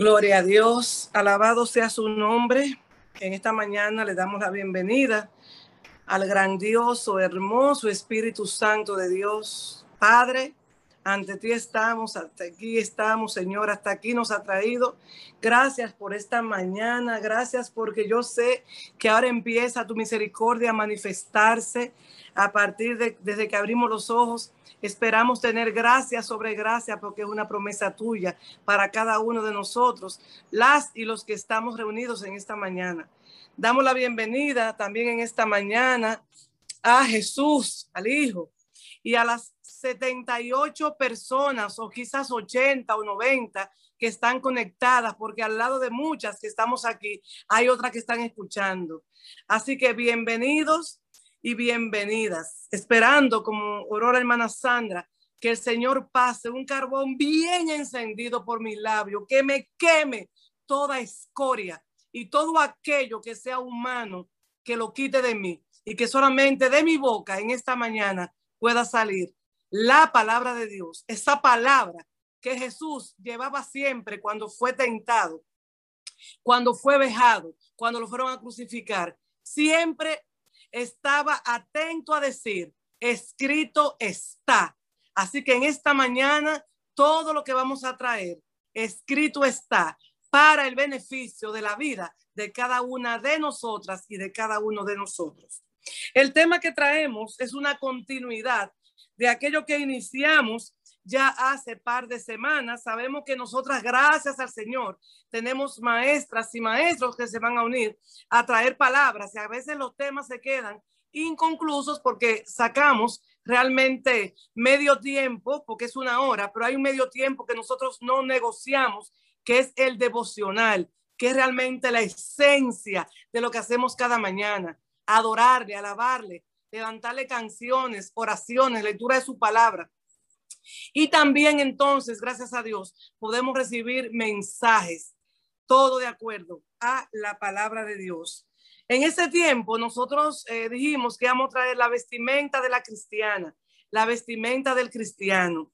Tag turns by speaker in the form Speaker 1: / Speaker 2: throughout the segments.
Speaker 1: Gloria a Dios, alabado sea su nombre. En esta mañana le damos la bienvenida al grandioso, hermoso Espíritu Santo de Dios. Padre, ante ti estamos, hasta aquí estamos, Señor, hasta aquí nos ha traído. Gracias por esta mañana, gracias porque yo sé que ahora empieza tu misericordia a manifestarse a partir de desde que abrimos los ojos. Esperamos tener gracia sobre gracia porque es una promesa tuya para cada uno de nosotros, las y los que estamos reunidos en esta mañana. Damos la bienvenida también en esta mañana a Jesús, al Hijo, y a las 78 personas o quizás 80 o 90 que están conectadas, porque al lado de muchas que estamos aquí, hay otras que están escuchando. Así que bienvenidos y bienvenidas, esperando como la hermana Sandra, que el Señor pase un carbón bien encendido por mi labio, que me queme toda escoria y todo aquello que sea humano, que lo quite de mí y que solamente de mi boca en esta mañana pueda salir la palabra de Dios, esa palabra que Jesús llevaba siempre cuando fue tentado, cuando fue vejado, cuando lo fueron a crucificar, siempre estaba atento a decir, escrito está. Así que en esta mañana, todo lo que vamos a traer, escrito está para el beneficio de la vida de cada una de nosotras y de cada uno de nosotros. El tema que traemos es una continuidad de aquello que iniciamos ya hace par de semanas. Sabemos que nosotras, gracias al Señor, tenemos maestras y maestros que se van a unir a traer palabras y a veces los temas se quedan inconclusos porque sacamos realmente medio tiempo, porque es una hora, pero hay un medio tiempo que nosotros no negociamos, que es el devocional, que es realmente la esencia de lo que hacemos cada mañana, adorarle, alabarle, levantarle canciones, oraciones, lectura de su palabra. Y también entonces, gracias a Dios, podemos recibir mensajes, todo de acuerdo a la palabra de Dios. En ese tiempo nosotros eh, dijimos que íbamos a traer la vestimenta de la cristiana, la vestimenta del cristiano.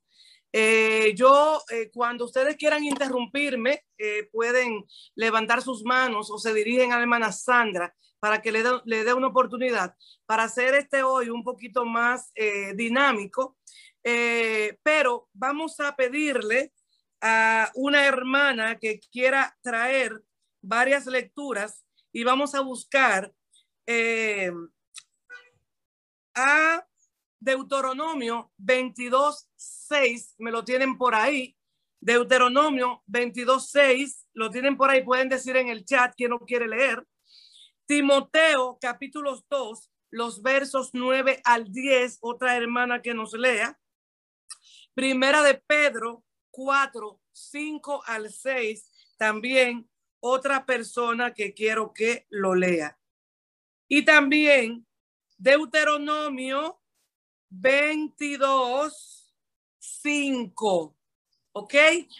Speaker 1: Eh, yo, eh, cuando ustedes quieran interrumpirme, pueden levantar sus manos o se dirigen a la hermana Sandra para que le dé le una oportunidad para hacer este hoy un poquito más eh, dinámico. Eh, pero vamos a pedirle a una hermana que quiera traer varias lecturas y vamos a buscar eh, a Deuteronomio 22, 6, me lo tienen por ahí. Deuteronomio 22, 6, lo tienen por ahí, pueden decir en el chat quien no quiere leer. Timoteo capítulo 2, los versos 9 al 10, otra hermana que nos lea. Primera de Pedro 4, 5 al 6, también otra persona que quiero que lo lea. Y también Deuteronomio 22, 5. ¿Ok?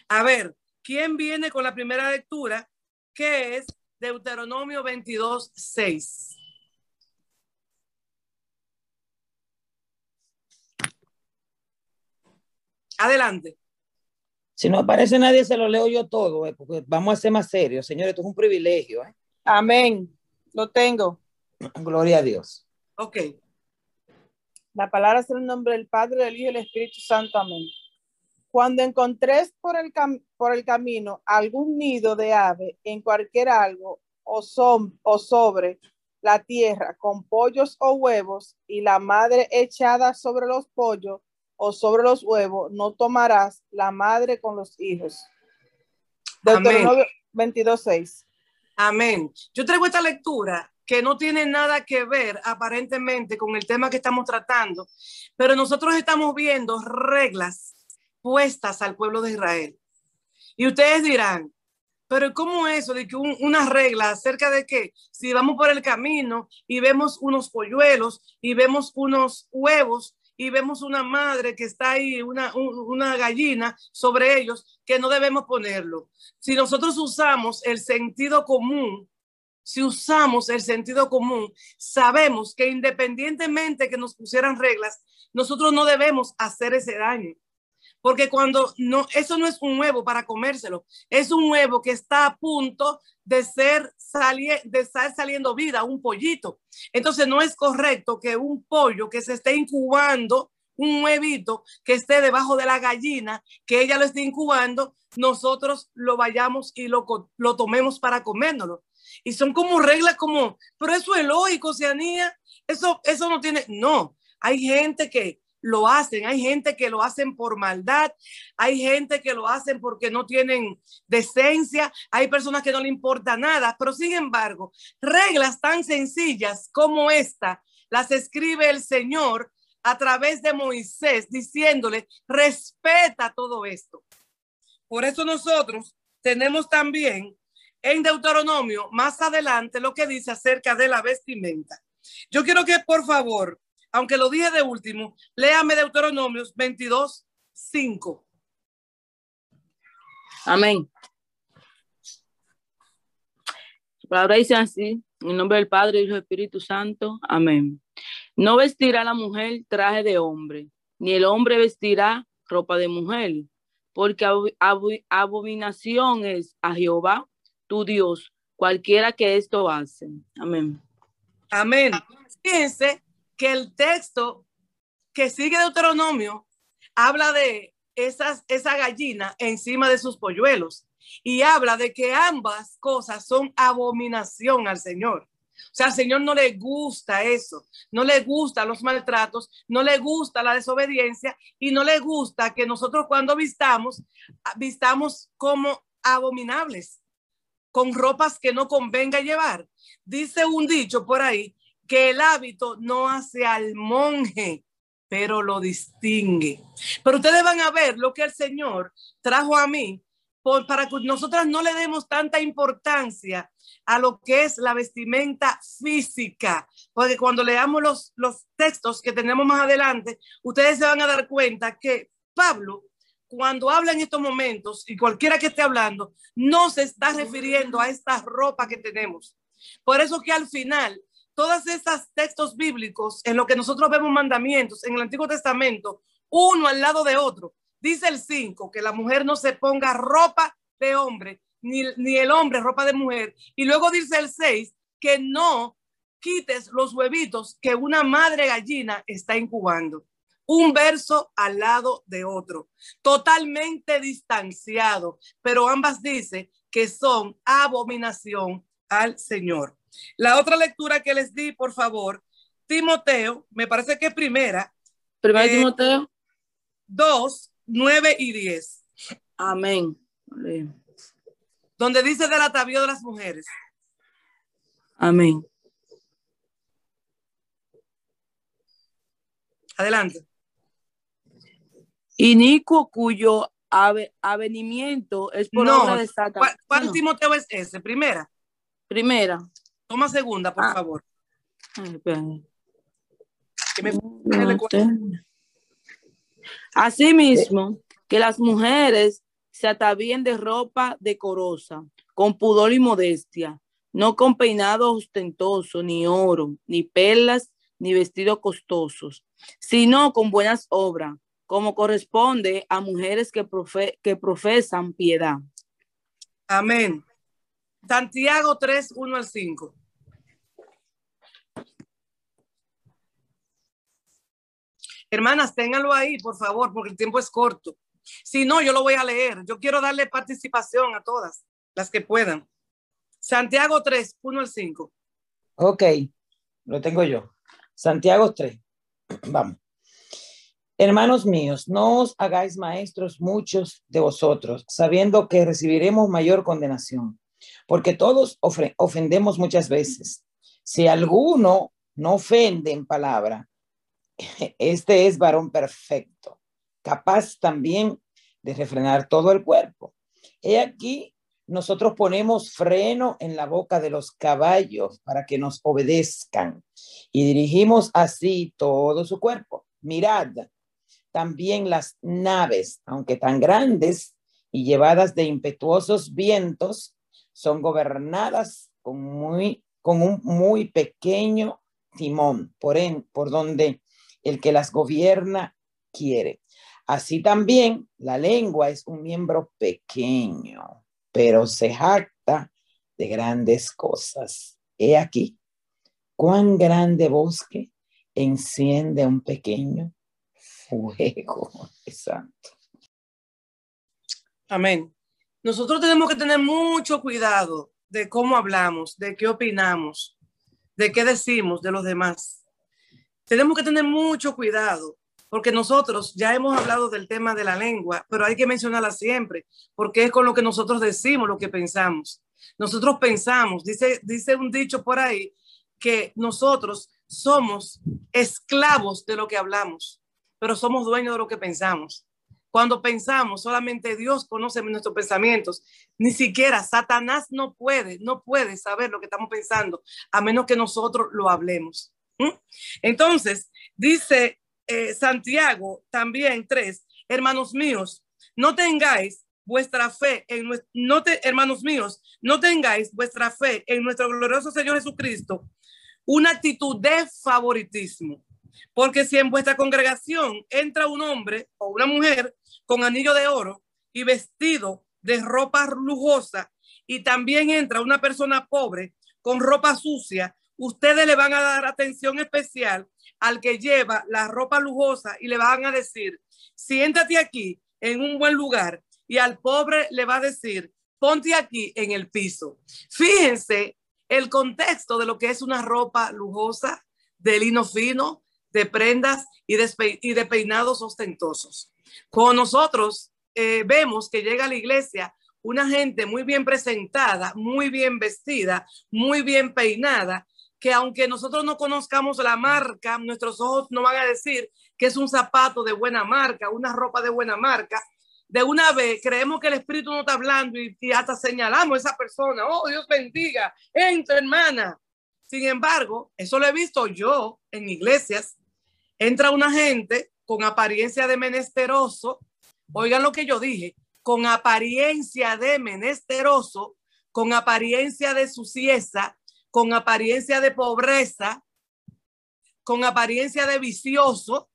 Speaker 1: A ver, ¿quién viene con la primera lectura? Que es Deuteronomio 22, 6. Adelante.
Speaker 2: Si no aparece nadie, se lo leo yo todo, eh, porque vamos a ser más serios. Señores, esto es un privilegio. Eh.
Speaker 3: Amén. Lo tengo.
Speaker 2: Gloria a Dios.
Speaker 1: Ok.
Speaker 3: La palabra es el nombre del Padre, del Hijo y del Espíritu Santo. Amén. Cuando encontréis por el, por el camino algún nido de ave en cualquier algo o, son, o sobre la tierra con pollos o huevos y la madre echada sobre los pollos o sobre los huevos, no tomarás la madre con los hijos. Deuteronomio 22.6.
Speaker 1: Amén. Yo traigo esta lectura que no tiene nada que ver aparentemente con el tema que estamos tratando, pero nosotros estamos viendo reglas puestas al pueblo de Israel. Y ustedes dirán, pero ¿cómo eso de que una regla acerca de que si vamos por el camino y vemos unos polluelos y vemos unos huevos y vemos una madre que está ahí, una, una gallina sobre ellos, que no debemos ponerlo? Si nosotros usamos el sentido común, si usamos el sentido común, sabemos que independientemente que nos pusieran reglas, nosotros no debemos hacer ese daño porque cuando no, eso no es un huevo para comérselo, es un huevo que está a punto de ser de estar saliendo vida, un pollito. Entonces no es correcto que un pollo que se esté incubando, un huevito que esté debajo de la gallina, que ella lo esté incubando, nosotros lo vayamos y lo, lo tomemos para comérnoslo. Y son como reglas como, pero eso es lógico, Oceanía, eso, eso no tiene, no, hay gente que lo hacen, hay gente que lo hacen por maldad, hay gente que lo hacen porque no tienen decencia, hay personas que no le importa nada, pero sin embargo, reglas tan sencillas como esta las escribe el Señor a través de Moisés diciéndole, respeta todo esto. Por eso nosotros tenemos también en Deuteronomio más adelante lo que dice acerca de la vestimenta. Yo quiero que por favor aunque lo dije de último, léame Deuteronomios 22, 5.
Speaker 4: Amén. Su palabra dice así, en nombre del Padre, y del Espíritu Santo. Amén. No vestirá la mujer traje de hombre, ni el hombre vestirá ropa de mujer, porque abominación es a Jehová, tu Dios, cualquiera que esto hace. Amén.
Speaker 1: Amén. Fíjense que el texto que sigue Deuteronomio habla de esas, esa gallina encima de sus polluelos y habla de que ambas cosas son abominación al Señor. O sea, al Señor no le gusta eso, no le gustan los maltratos, no le gusta la desobediencia y no le gusta que nosotros cuando vistamos, vistamos como abominables, con ropas que no convenga llevar. Dice un dicho por ahí que el hábito no hace al monje, pero lo distingue. Pero ustedes van a ver lo que el Señor trajo a mí para que nosotras no le demos tanta importancia a lo que es la vestimenta física, porque cuando leamos los, los textos que tenemos más adelante, ustedes se van a dar cuenta que Pablo, cuando habla en estos momentos, y cualquiera que esté hablando, no se está refiriendo a esta ropa que tenemos. Por eso que al final todas esas textos bíblicos en lo que nosotros vemos mandamientos en el Antiguo Testamento, uno al lado de otro. Dice el 5 que la mujer no se ponga ropa de hombre, ni, ni el hombre ropa de mujer. Y luego dice el 6 que no quites los huevitos que una madre gallina está incubando. Un verso al lado de otro, totalmente distanciado, pero ambas dice que son abominación al Señor. La otra lectura que les di, por favor, Timoteo, me parece que primera.
Speaker 4: Primera eh, Timoteo.
Speaker 1: 2, 9 y 10.
Speaker 4: Amén.
Speaker 1: Donde dice del atavío de las mujeres.
Speaker 4: Amén.
Speaker 1: Adelante.
Speaker 4: Inicuo cuyo avenimiento es por
Speaker 1: no, obra de ¿Cuál, cuál Timoteo es ese? Primera.
Speaker 4: Primera.
Speaker 1: Toma segunda, por ah. favor.
Speaker 4: Asimismo, que las mujeres se atavíen de ropa decorosa, con pudor y modestia, no con peinado ostentoso, ni oro, ni perlas, ni vestidos costosos, sino con buenas obras, como corresponde a mujeres que, que profesan piedad.
Speaker 1: Amén. Santiago 3, 1 al 5. Hermanas, ténganlo ahí, por favor, porque el tiempo es corto. Si no, yo lo voy a leer. Yo quiero darle participación a todas las que puedan. Santiago 3, 1 al 5.
Speaker 2: Ok, lo tengo yo. Santiago 3. Vamos. Hermanos míos, no os hagáis maestros muchos de vosotros, sabiendo que recibiremos mayor condenación porque todos ofendemos muchas veces. Si alguno no ofende en palabra, este es varón perfecto, capaz también de refrenar todo el cuerpo. He aquí, nosotros ponemos freno en la boca de los caballos para que nos obedezcan y dirigimos así todo su cuerpo. Mirad, también las naves, aunque tan grandes y llevadas de impetuosos vientos, son gobernadas con, muy, con un muy pequeño timón, por, en, por donde el que las gobierna quiere. Así también la lengua es un miembro pequeño, pero se jacta de grandes cosas. He aquí, cuán grande bosque enciende un pequeño fuego.
Speaker 1: Amén. Nosotros tenemos que tener mucho cuidado de cómo hablamos, de qué opinamos, de qué decimos de los demás. Tenemos que tener mucho cuidado porque nosotros ya hemos hablado del tema de la lengua, pero hay que mencionarla siempre, porque es con lo que nosotros decimos lo que pensamos. Nosotros pensamos, dice, dice un dicho por ahí, que nosotros somos esclavos de lo que hablamos, pero somos dueños de lo que pensamos. Cuando pensamos, solamente Dios conoce nuestros pensamientos. Ni siquiera Satanás no puede, no puede saber lo que estamos pensando, a menos que nosotros lo hablemos. ¿Mm? Entonces, dice eh, Santiago también tres, hermanos míos, no tengáis vuestra fe en no te, hermanos míos, no tengáis vuestra fe en nuestro glorioso Señor Jesucristo una actitud de favoritismo. Porque si en vuestra congregación entra un hombre o una mujer con anillo de oro y vestido de ropa lujosa y también entra una persona pobre con ropa sucia, ustedes le van a dar atención especial al que lleva la ropa lujosa y le van a decir, siéntate aquí en un buen lugar y al pobre le va a decir, ponte aquí en el piso. Fíjense el contexto de lo que es una ropa lujosa, de lino fino, de prendas y de, peinados ostentosos. Con nosotros eh, vemos que llega a la iglesia una gente muy bien presentada, muy bien vestida, muy bien peinada, que aunque nosotros no conozcamos la marca, nuestros ojos no van a decir que es un zapato de buena marca, una ropa de buena marca. De una vez creemos que el Espíritu no está hablando y, hasta señalamos a esa persona. Oh, Dios bendiga, entra hermana. Sin embargo, eso lo he visto yo en iglesias. Entra una gente con apariencia de menesteroso. Oigan lo que yo dije, con apariencia de menesteroso, con apariencia de sucieza, con apariencia de pobreza, con apariencia de vicioso,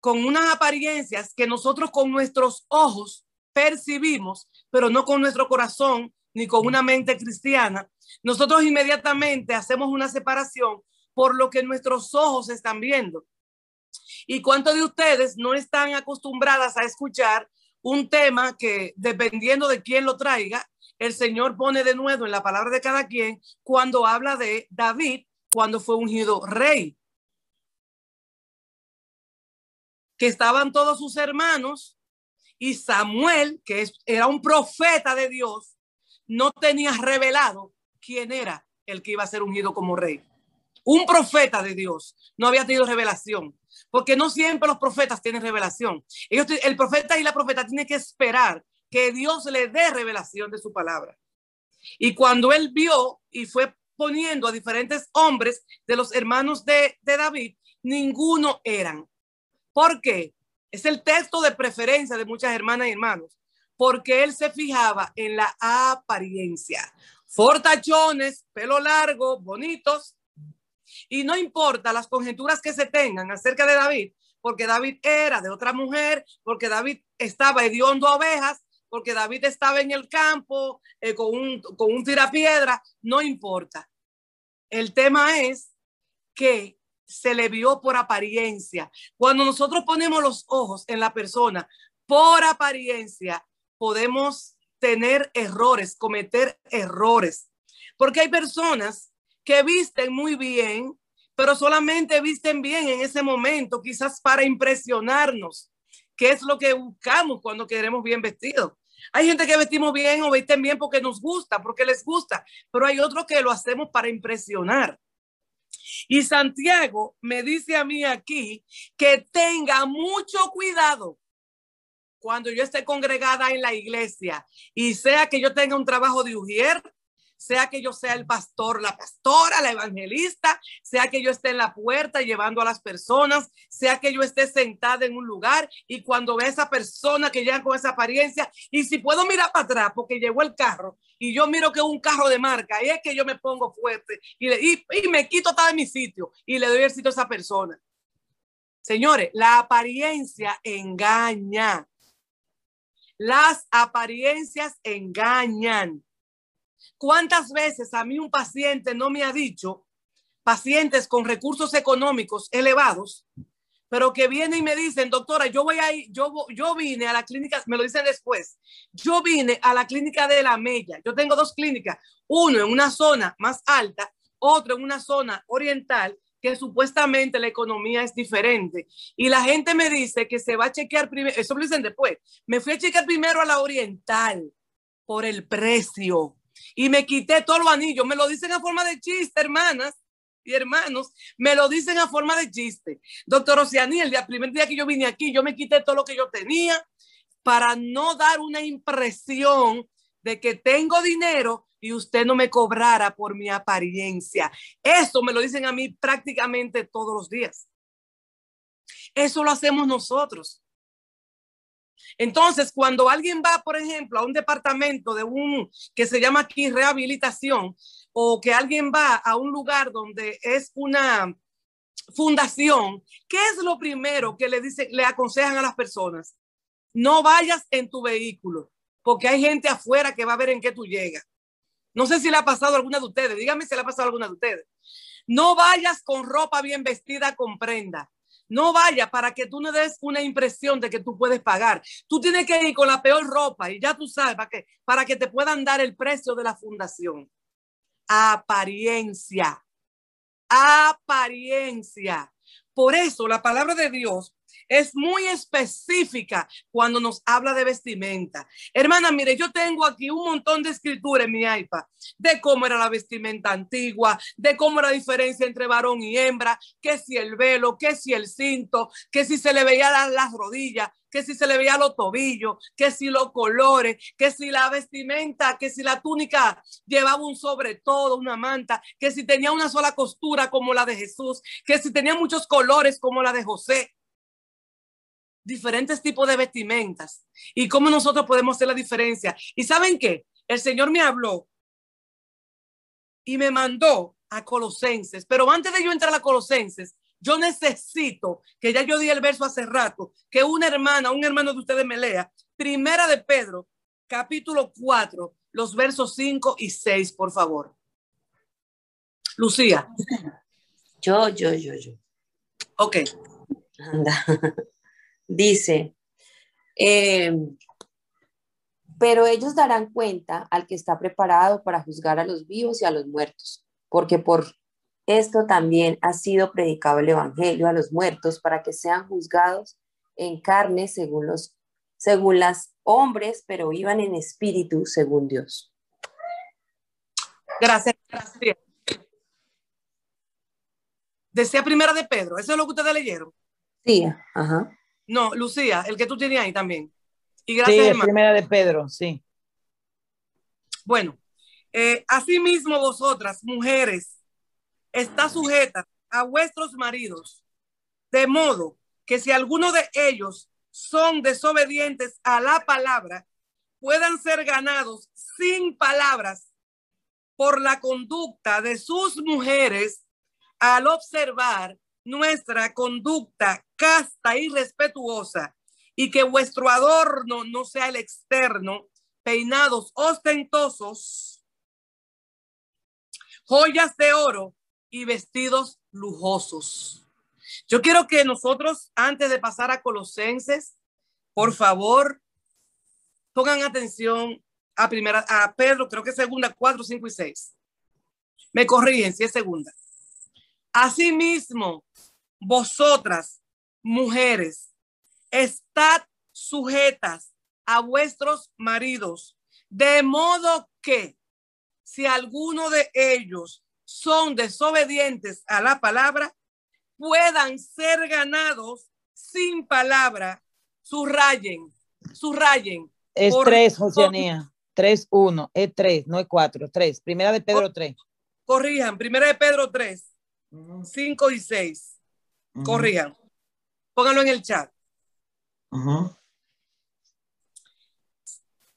Speaker 1: con unas apariencias que nosotros con nuestros ojos percibimos, pero no con nuestro corazón ni con una mente cristiana, nosotros inmediatamente hacemos una separación por lo que nuestros ojos están viendo. ¿Y cuántos de ustedes no están acostumbradas a escuchar un tema que, dependiendo de quién lo traiga, el Señor pone de nuevo en la palabra de cada quien cuando habla de David, cuando fue ungido rey. Que estaban todos sus hermanos y Samuel, que era un profeta de Dios, no tenía revelado quién era el que iba a ser ungido como rey. Un profeta de Dios no había tenido revelación, porque no siempre los profetas tienen revelación. El profeta y la profeta tienen que esperar que Dios le dé revelación de su palabra. Y cuando él vio y fue poniendo a diferentes hombres de los hermanos de, David, ninguno eran. ¿Por qué? Es el texto de preferencia de muchas hermanas y hermanos, porque él se fijaba en la apariencia. Fortachones, pelo largo, bonitos. Y no importa las conjeturas que se tengan acerca de David, porque David era de otra mujer, porque David estaba hediondo a ovejas, porque David estaba en el campo eh, con, un, con un tirapiedra, no importa. El tema es que se le vio por apariencia. Cuando nosotros ponemos los ojos en la persona por apariencia, podemos tener errores, cometer errores. Porque hay personas que visten muy bien, pero solamente visten bien en ese momento, quizás para impresionarnos, que es lo que buscamos cuando queremos bien vestidos. Hay gente que vestimos bien o visten bien porque nos gusta, porque les gusta, pero hay otros que lo hacemos para impresionar. Y Santiago me dice a mí aquí que tenga mucho cuidado cuando yo esté congregada en la iglesia y sea que yo tenga un trabajo de ujier, sea que yo sea el pastor, la pastora, la evangelista, sea que yo esté en la puerta llevando a las personas, sea que yo esté sentada en un lugar y cuando ve a esa persona que llega con esa apariencia y si puedo mirar para atrás porque llegó el carro y yo miro que es un carro de marca y es que yo me pongo fuerte y, y, me quito hasta de mi sitio y le doy el sitio a esa persona. Señores, la apariencia engaña. Las apariencias engañan. ¿Cuántas veces a mí un paciente no me ha dicho, pacientes con recursos económicos elevados, pero que vienen y me dicen, doctora, yo voy a ir, yo, yo vine a la clínica, me lo dicen después, yo vine a la clínica de la Mella, yo tengo dos clínicas, uno en una zona más alta, otro en una zona oriental, que supuestamente la economía es diferente. Y la gente me dice que se va a chequear primero, eso me dicen después, me fui a chequear primero a la oriental por el precio y me quité todos los anillos, me lo dicen a forma de chiste, hermanas y hermanos, me lo dicen a forma de chiste. Doctor Oceaní, el día, primer día que yo vine aquí, yo me quité todo lo que yo tenía para no dar una impresión de que tengo dinero y usted no me cobrara por mi apariencia. Eso me lo dicen a mí prácticamente todos los días. Eso lo hacemos nosotros. Entonces, cuando alguien va, por ejemplo, a un departamento de un que se llama aquí rehabilitación, o que alguien va a un lugar donde es una fundación, ¿qué es lo primero que le dicen, le aconsejan a las personas? No vayas en tu vehículo, porque hay gente afuera que va a ver en qué tú llegas. No sé si le ha pasado a alguna de ustedes. Dígame si le ha pasado a alguna de ustedes. No vayas con ropa bien vestida con prenda. No vaya para que tú no des una impresión de que tú puedes pagar. Tú tienes que ir con la peor ropa y ya tú sabes para que, para que te puedan dar el precio de la fundación. Apariencia. Apariencia. Por eso la palabra de Dios es muy específica cuando nos habla de vestimenta. Hermana, mire, yo tengo aquí un montón de escritura en mi iPad de cómo era la vestimenta antigua, de cómo era la diferencia entre varón y hembra, que si el velo, que si el cinto, que si se le veía las, rodillas, que si se le veía los tobillos, que si los colores, que si la vestimenta, que si la túnica llevaba un sobre todo, una manta, que si tenía una sola costura como la de Jesús, que si tenía muchos colores como la de José diferentes tipos de vestimentas y cómo nosotros podemos hacer la diferencia. ¿Y saben qué? El Señor me habló y me mandó a Colosenses, pero antes de yo entrar a Colosenses, yo necesito, que ya yo di el verso hace rato, que una hermana, un hermano de ustedes me lea, primera de Pedro, capítulo 4, los versos 5 y 6, por favor. Lucía.
Speaker 5: Yo, yo, yo, yo.
Speaker 1: Ok.
Speaker 5: Anda. Dice, eh, pero ellos darán cuenta al que está preparado para juzgar a los vivos y a los muertos, porque por esto también ha sido predicado el Evangelio a los muertos para que sean juzgados en carne según, los, según las hombres, pero vivan en espíritu según Dios.
Speaker 1: Gracias. gracias. Decía primera de Pedro, ¿eso es lo que ustedes leyeron?
Speaker 5: Sí, ajá.
Speaker 1: No, Lucía, el que tú tienes ahí también. Y gracias,
Speaker 2: sí, hermano. primera de Pedro, sí.
Speaker 1: Bueno, eh, asimismo vosotras, mujeres, está sujeta a vuestros maridos, de modo que si alguno de ellos son desobedientes a la palabra, puedan ser ganados sin palabras por la conducta de sus mujeres al observar nuestra conducta casta y respetuosa y que vuestro adorno no sea el externo, peinados ostentosos, joyas de oro y vestidos lujosos. Yo quiero que nosotros, antes de pasar a Colosenses, por favor, pongan atención a primera, a Pedro, creo que segunda, cuatro, cinco y seis. Me corrigen si es segunda. Asimismo, vosotras, mujeres, estad sujetas a vuestros maridos, de modo que si alguno de ellos son desobedientes a la palabra, puedan ser ganados sin palabra. Subrayen, subrayen.
Speaker 2: Es tres, Josianía. Tres, uno. Es tres, no es cuatro. Tres. Primera de Pedro, tres.
Speaker 1: Corrijan. Primera de Pedro, tres. 5 y 6. Corrijan. Pónganlo en el chat.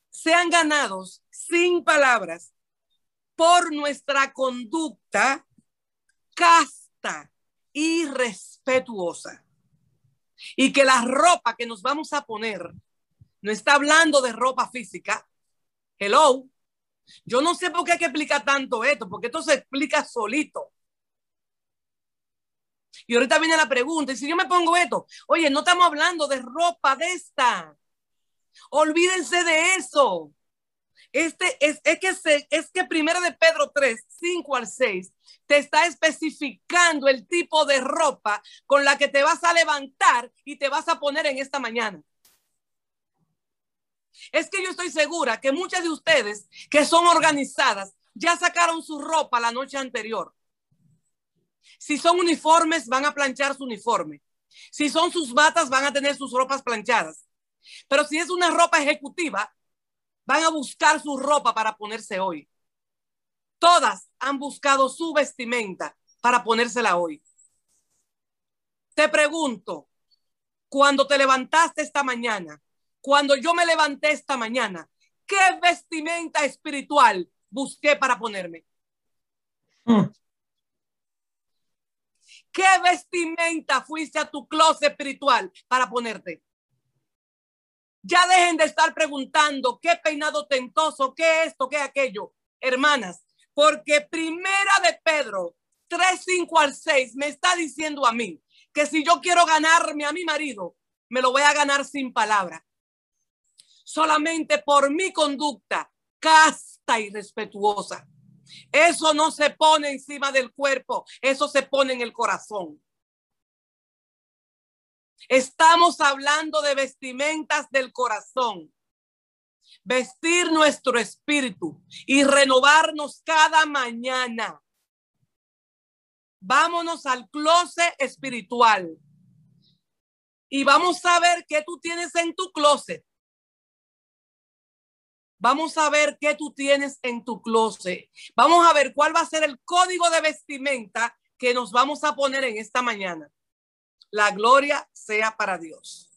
Speaker 1: Sean ganados sin palabras por nuestra conducta casta y respetuosa. y que la ropa que nos vamos a poner no está hablando de ropa física. Hello. Yo no sé por qué hay que explicar tanto esto, porque esto se explica solito. Y ahorita viene la pregunta, y si yo me pongo esto, oye, no estamos hablando de ropa de esta. Olvídense de eso. Este es, es que se, es que primero de Pedro 3, 5 al 6 te está especificando el tipo de ropa con la que te vas a levantar y te vas a poner en esta mañana. Es que yo estoy segura que muchas de ustedes que son organizadas ya sacaron su ropa la noche anterior. Si son uniformes, van a planchar su uniforme. Si son sus batas, van a tener sus ropas planchadas. Pero si es una ropa ejecutiva, van a buscar su ropa para ponerse hoy. Todas han buscado su vestimenta para ponérsela hoy. Te pregunto, cuando te levantaste esta mañana, cuando yo me levanté esta mañana, ¿qué vestimenta espiritual busqué para ponerme? Mm. ¿Qué vestimenta fuiste a tu closet espiritual para ponerte? Ya dejen de estar preguntando qué peinado tentoso, qué esto, qué aquello. Hermanas, porque primera de Pedro 3, 5 al 6 me está diciendo a mí que si yo quiero ganarme a mi marido, me lo voy a ganar sin palabra solamente por mi conducta casta y respetuosa. Eso no se pone encima del cuerpo, eso se pone en el corazón. Estamos hablando de vestimentas del corazón. Vestir nuestro espíritu y renovarnos cada mañana. Vámonos al closet espiritual. Y vamos a ver qué tú tienes en tu closet Vamos a ver qué tú tienes en tu closet. Vamos a ver cuál va a ser el código de vestimenta que nos vamos a poner en esta mañana. La gloria sea para Dios.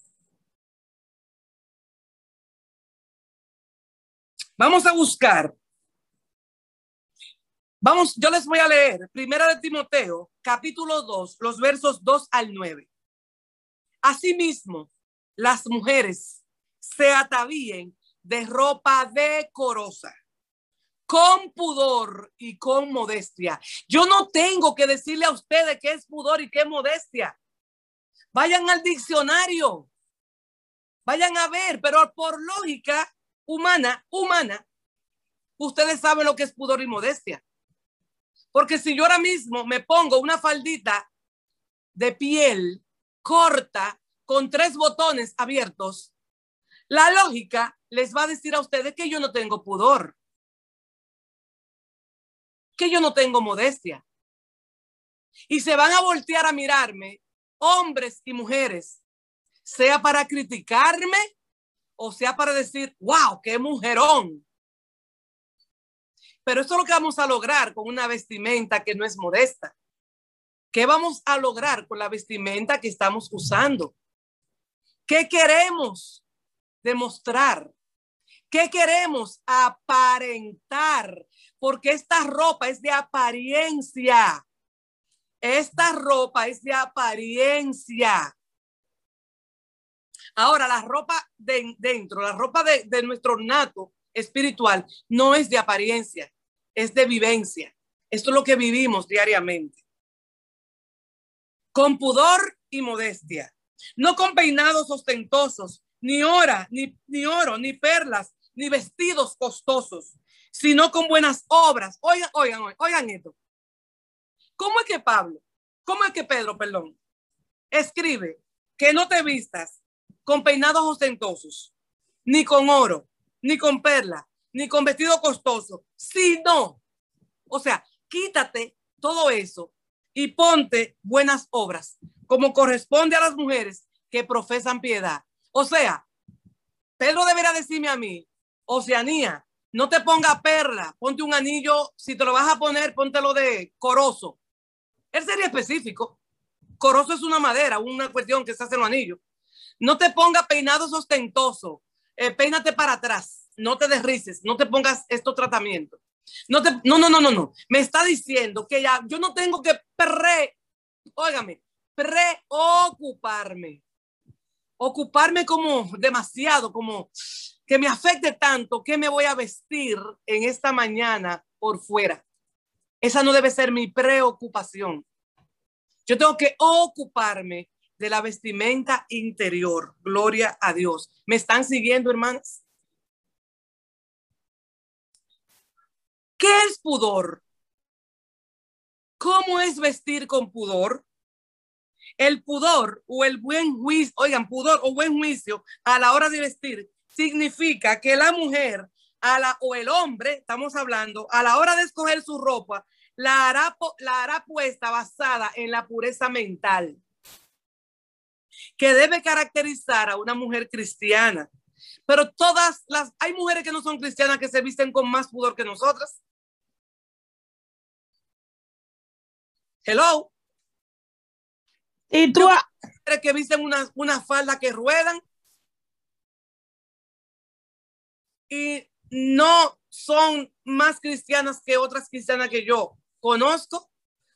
Speaker 1: Vamos a buscar. Vamos, yo les voy a leer Primera de Timoteo, capítulo 2, los versos 2 al 9. Asimismo, las mujeres se atavíen de ropa decorosa, con pudor y con modestia. Yo no tengo que decirle a ustedes qué es pudor y qué es modestia. Vayan al diccionario, vayan a ver, pero por lógica humana, humana, ustedes saben lo que es pudor y modestia. Porque si yo ahora mismo me pongo una faldita de piel corta con tres botones abiertos, la lógica les va a decir a ustedes que yo no tengo pudor, que yo no tengo modestia. Y se van a voltear a mirarme, hombres y mujeres, sea para criticarme o sea para decir, wow, qué mujerón. Pero eso es lo que vamos a lograr con una vestimenta que no es modesta. ¿Qué vamos a lograr con la vestimenta que estamos usando? ¿Qué queremos demostrar? ¿Qué queremos? Aparentar, porque esta ropa es de apariencia. Esta ropa es de apariencia. Ahora, la ropa de dentro, la ropa de, de nuestro nato espiritual no es de apariencia, es de vivencia. Esto es lo que vivimos diariamente. Con pudor y modestia, no con peinados ostentosos, ni ora, ni, ni oro, ni perlas, ni vestidos costosos, sino con buenas obras. Oigan, oigan, oigan esto. ¿Cómo es que Pablo, cómo es que Pedro, perdón, escribe que no te vistas con peinados ostentosos, ni con oro, ni con perla, ni con vestido costoso, sino, o sea, quítate todo eso y ponte buenas obras, como corresponde a las mujeres que profesan piedad. O sea, Pedro deberá decirme a mí, Oceanía, no te ponga perla, ponte un anillo, si te lo vas a poner, póntelo de corozo. Él sería específico. Corozo es una madera, una cuestión que se hace en los anillos. No te ponga peinado sostentoso, eh, peínate para atrás, no te desrices, no te pongas estos tratamientos. No, te, no, no, no, no, no. Me está diciendo que ya yo no tengo que pre, óigame, preocuparme ocuparme como demasiado, como que me afecte tanto que me voy a vestir en esta mañana por fuera. Esa no debe ser mi preocupación. Yo tengo que ocuparme de la vestimenta interior. Gloria a Dios. ¿Me están siguiendo, hermanas? ¿Qué es pudor? ¿Cómo es vestir con pudor? El pudor o el buen juicio, oigan, pudor o buen juicio a la hora de vestir significa que la mujer a la, o el hombre, estamos hablando, a la hora de escoger su ropa, la hará, la hará puesta basada en la pureza mental que debe caracterizar a una mujer cristiana. Pero todas las, hay mujeres que no son cristianas que se visten con más pudor que nosotras. Hello.
Speaker 3: Y tú,
Speaker 1: que visten una, una falda que ruedan y no son más cristianas que otras cristianas que yo conozco,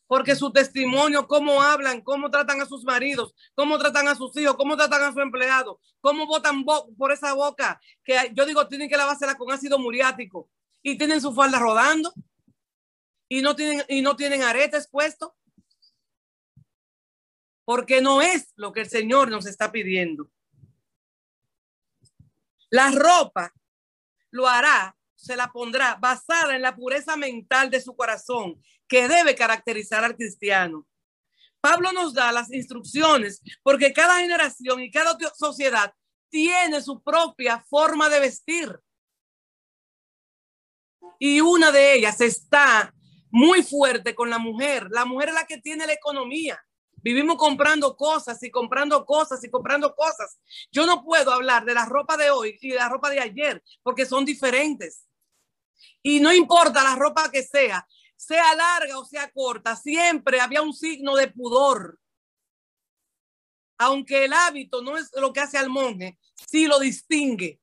Speaker 1: porque su testimonio, cómo hablan, cómo tratan a sus maridos, cómo tratan a sus hijos, cómo tratan a su empleado, cómo votan por esa boca, que yo digo, tienen que lavársela con ácido muriático y tienen su falda rodando y no tienen, y no tienen aretes puestos. Porque no es lo que el Señor nos está pidiendo. La ropa lo hará, se la pondrá basada en la pureza mental de su corazón, que debe caracterizar al cristiano. Pablo nos da las instrucciones porque cada generación y cada sociedad tiene su propia forma de vestir. Y una de ellas está muy fuerte con la mujer. La mujer es la que tiene la economía. Vivimos comprando cosas y comprando cosas y comprando cosas. Yo no puedo hablar de la ropa de hoy y de la ropa de ayer porque son diferentes. Y no importa la ropa que sea, sea larga o sea corta, siempre había un signo de pudor. Aunque el hábito no es lo que hace al monje, sí lo distingue.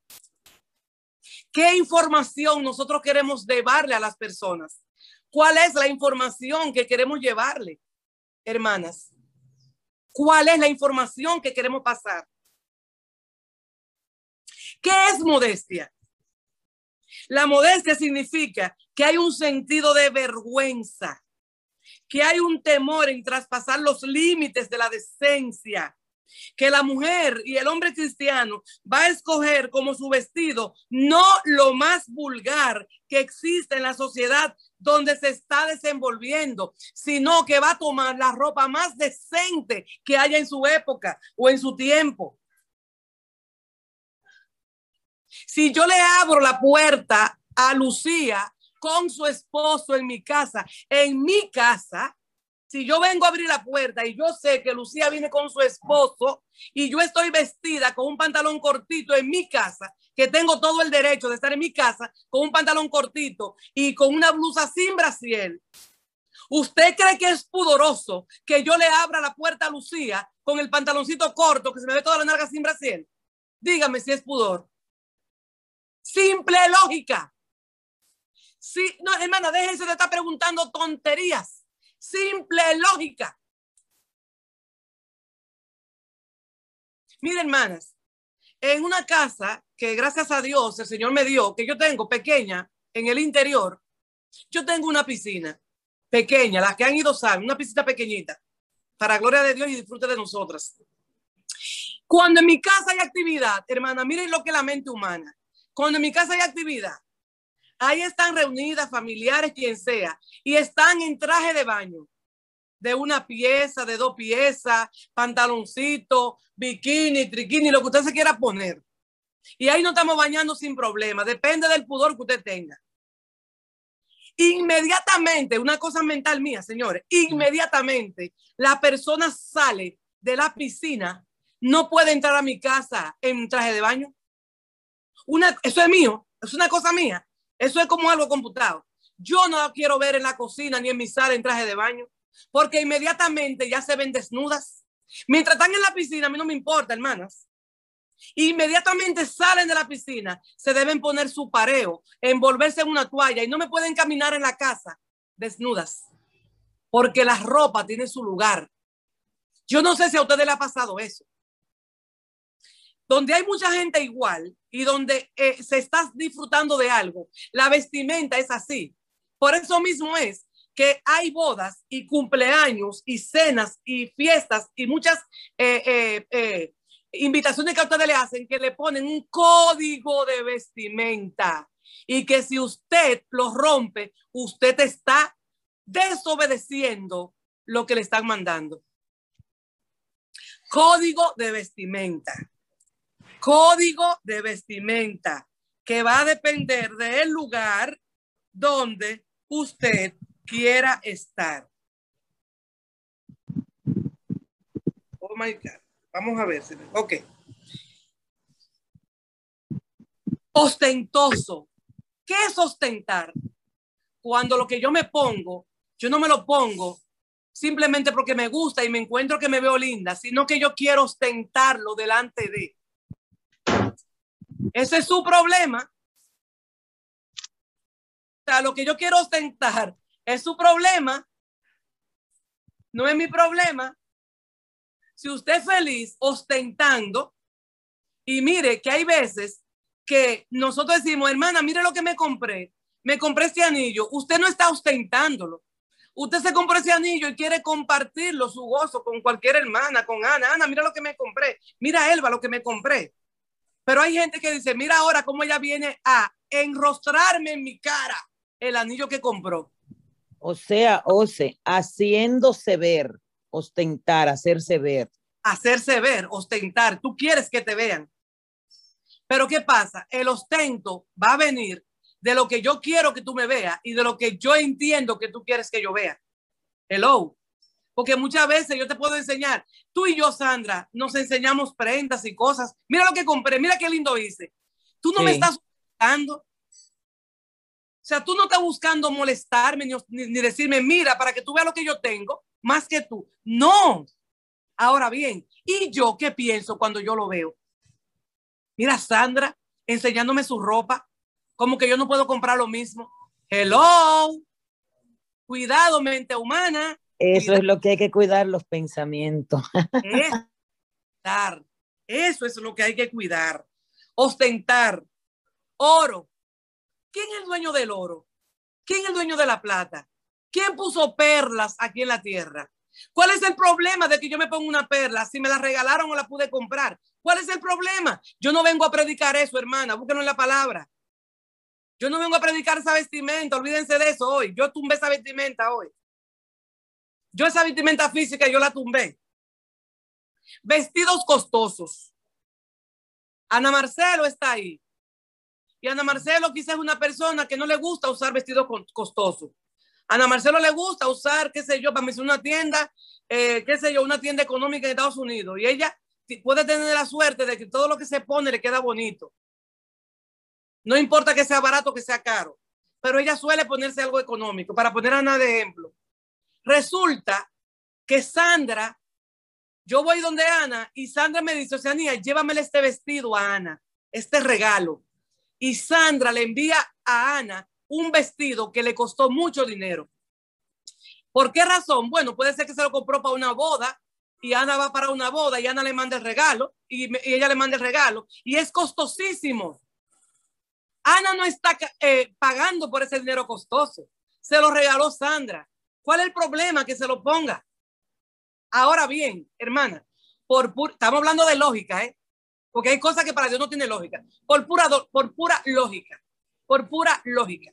Speaker 1: ¿Qué información nosotros queremos llevarle a las personas? ¿Cuál es la información que queremos llevarle, hermanas? Cuál es la información que queremos pasar. ¿Qué es modestia? La modestia significa que hay un sentido de vergüenza, que hay un temor en traspasar los límites de la decencia, que la mujer y el hombre cristiano va a escoger como su vestido no lo más vulgar que existe en la sociedad donde se está desenvolviendo, sino que va a tomar la ropa más decente que haya en su época o en su tiempo. Si yo le abro la puerta a Lucía con su esposo en mi casa, en mi casa, si yo vengo a abrir la puerta y yo sé que Lucía viene con su esposo y yo estoy vestida con un pantalón cortito en mi casa, que tengo todo el derecho de estar en mi casa con un pantalón cortito y con una blusa sin brasier, ¿usted cree que es pudoroso que yo le abra la puerta a Lucía con el pantaloncito corto que se me ve toda la narga sin brasier? Dígame si es pudor. Simple lógica. Sí, no, hermana, déjense de estar preguntando tonterías simple lógica. Miren, hermanas, en una casa que gracias a Dios el Señor me dio, que yo tengo pequeña en el interior, yo tengo una piscina pequeña, las que han ido saben, una piscina pequeñita, para gloria de Dios y disfrute de nosotras. Cuando en mi casa hay actividad, hermana, miren lo que es la mente humana. Cuando en mi casa hay actividad, Ahí están reunidas familiares, quien sea, y están en traje de baño, de una pieza, de dos piezas, pantaloncito, bikini, triquini, lo que usted se quiera poner. Y ahí no estamos bañando sin problema, depende del pudor que usted tenga. Inmediatamente, una cosa mental mía, señores, inmediatamente la persona sale de la piscina, no puede entrar a mi casa en traje de baño. Una, eso es mío, es una cosa mía. Eso es como algo computado. Yo no quiero ver en la cocina ni en mi sala en traje de baño, porque inmediatamente ya se ven desnudas. Mientras están en la piscina, a mí no me importa, hermanas. Inmediatamente salen de la piscina, se deben poner su pareo, envolverse en una toalla y no me pueden caminar en la casa desnudas, porque la ropa tiene su lugar. Yo no sé si a ustedes le ha pasado eso. Donde hay mucha gente igual y donde eh, se está disfrutando de algo, la vestimenta es así. Por eso mismo es que hay bodas y cumpleaños y cenas y fiestas y muchas eh, eh, invitaciones que a ustedes le hacen que le ponen un código de vestimenta y que si usted lo rompe, usted está desobedeciendo lo que le están mandando. Código de vestimenta. Código de vestimenta que va a depender del lugar donde usted quiera estar. Oh my God. Vamos a ver. Ok. Ostentoso. ¿Qué es ostentar? Cuando lo que yo me pongo, yo no me lo pongo simplemente porque me gusta y me encuentro que me veo linda, sino que yo quiero ostentarlo delante de. Ese es su problema. O sea, lo que yo quiero ostentar es su problema. No es mi problema. Si usted es feliz ostentando, y mire que hay veces que nosotros decimos, hermana, mire lo que me compré. Me compré este anillo. Usted no está ostentándolo. Usted se compró ese anillo y quiere compartirlo, su gozo, con cualquier hermana, con Ana. Ana, mira lo que me compré. Mira, Elba, lo que me compré. Pero hay gente que dice, mira ahora cómo ella viene a enrostrarme en mi cara el anillo que compró.
Speaker 2: O sea, Ose, haciéndose ver, ostentar, hacerse ver.
Speaker 1: Hacerse ver, ostentar. Tú quieres que te vean. Pero ¿qué pasa? El ostento va a venir de lo que yo quiero que tú me veas y de lo que yo entiendo que tú quieres que yo vea. Hello. Porque muchas veces yo te puedo enseñar, tú y yo, Sandra, nos enseñamos prendas y cosas. Mira lo que compré, mira qué lindo hice. Tú no me estás buscando. O sea, tú no estás buscando molestarme ni, ni decirme, mira, para que tú veas lo que yo tengo, más que tú. No. Ahora bien, ¿y yo qué pienso cuando yo lo veo? Mira, Sandra enseñándome su ropa, como que yo no puedo comprar lo mismo. Hello. Cuidado, mente humana.
Speaker 2: Eso es lo que hay que cuidar, los pensamientos.
Speaker 1: Eso es lo que hay que cuidar. Ostentar. Oro. ¿Quién es el dueño del oro? ¿Quién es el dueño de la plata? ¿Quién puso perlas aquí en la tierra? ¿Cuál es el problema de que yo me ponga una perla si me la regalaron o la pude comprar? ¿Cuál es el problema? Yo no vengo a predicar eso, hermana. Búsquenlo en la palabra. Yo no vengo a predicar esa vestimenta, olvídense de eso hoy. Yo tumbé esa vestimenta hoy. Yo esa vestimenta física yo la tumbé. Vestidos costosos. Ana Marcelo está ahí. Y Ana Marcelo quizás es una persona que no le gusta usar vestidos costosos. Ana Marcelo le gusta usar, qué sé yo, para mí una tienda, eh, qué sé yo, una tienda económica en Estados Unidos. Y ella puede tener la suerte de que todo lo que se pone le queda bonito. No importa que sea barato que sea caro, pero ella suele ponerse algo económico. Para poner a Ana de ejemplo, resulta que Sandra, yo voy donde Ana y Sandra me dice, Oceanía, llévamele este vestido a Ana, este regalo. Y Sandra le envía a Ana un vestido que le costó mucho dinero. ¿Por qué razón? Bueno, puede ser que se lo compró para una boda y Ana va para una boda y Ana le manda el regalo y, ella le manda el regalo y es costosísimo. Ana no está eh, pagando por ese dinero costoso. Se lo regaló Sandra. ¿Cuál es el problema que se lo ponga? Ahora bien, hermana, por estamos hablando de lógica, ¿eh? Porque hay cosas que para Dios no tiene lógica. Por pura, por pura lógica. Por pura lógica.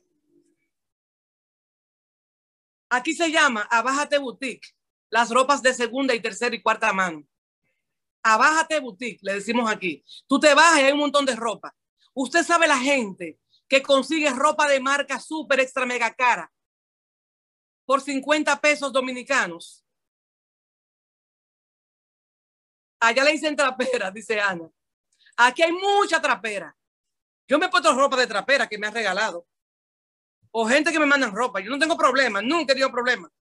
Speaker 1: Aquí se llama Abájate Boutique. Las ropas de segunda y tercera y cuarta mano. Abájate Boutique, le decimos aquí. Tú te bajas y hay un montón de ropa. Usted sabe la gente que consigue ropa de marca súper extra mega cara por 50 pesos dominicanos. Allá le dicen trapera, dice Ana. Aquí hay mucha trapera. Yo me he puesto ropa de trapera que me han regalado. O gente que me mandan ropa. Yo no tengo problema, nunca he tenido problema.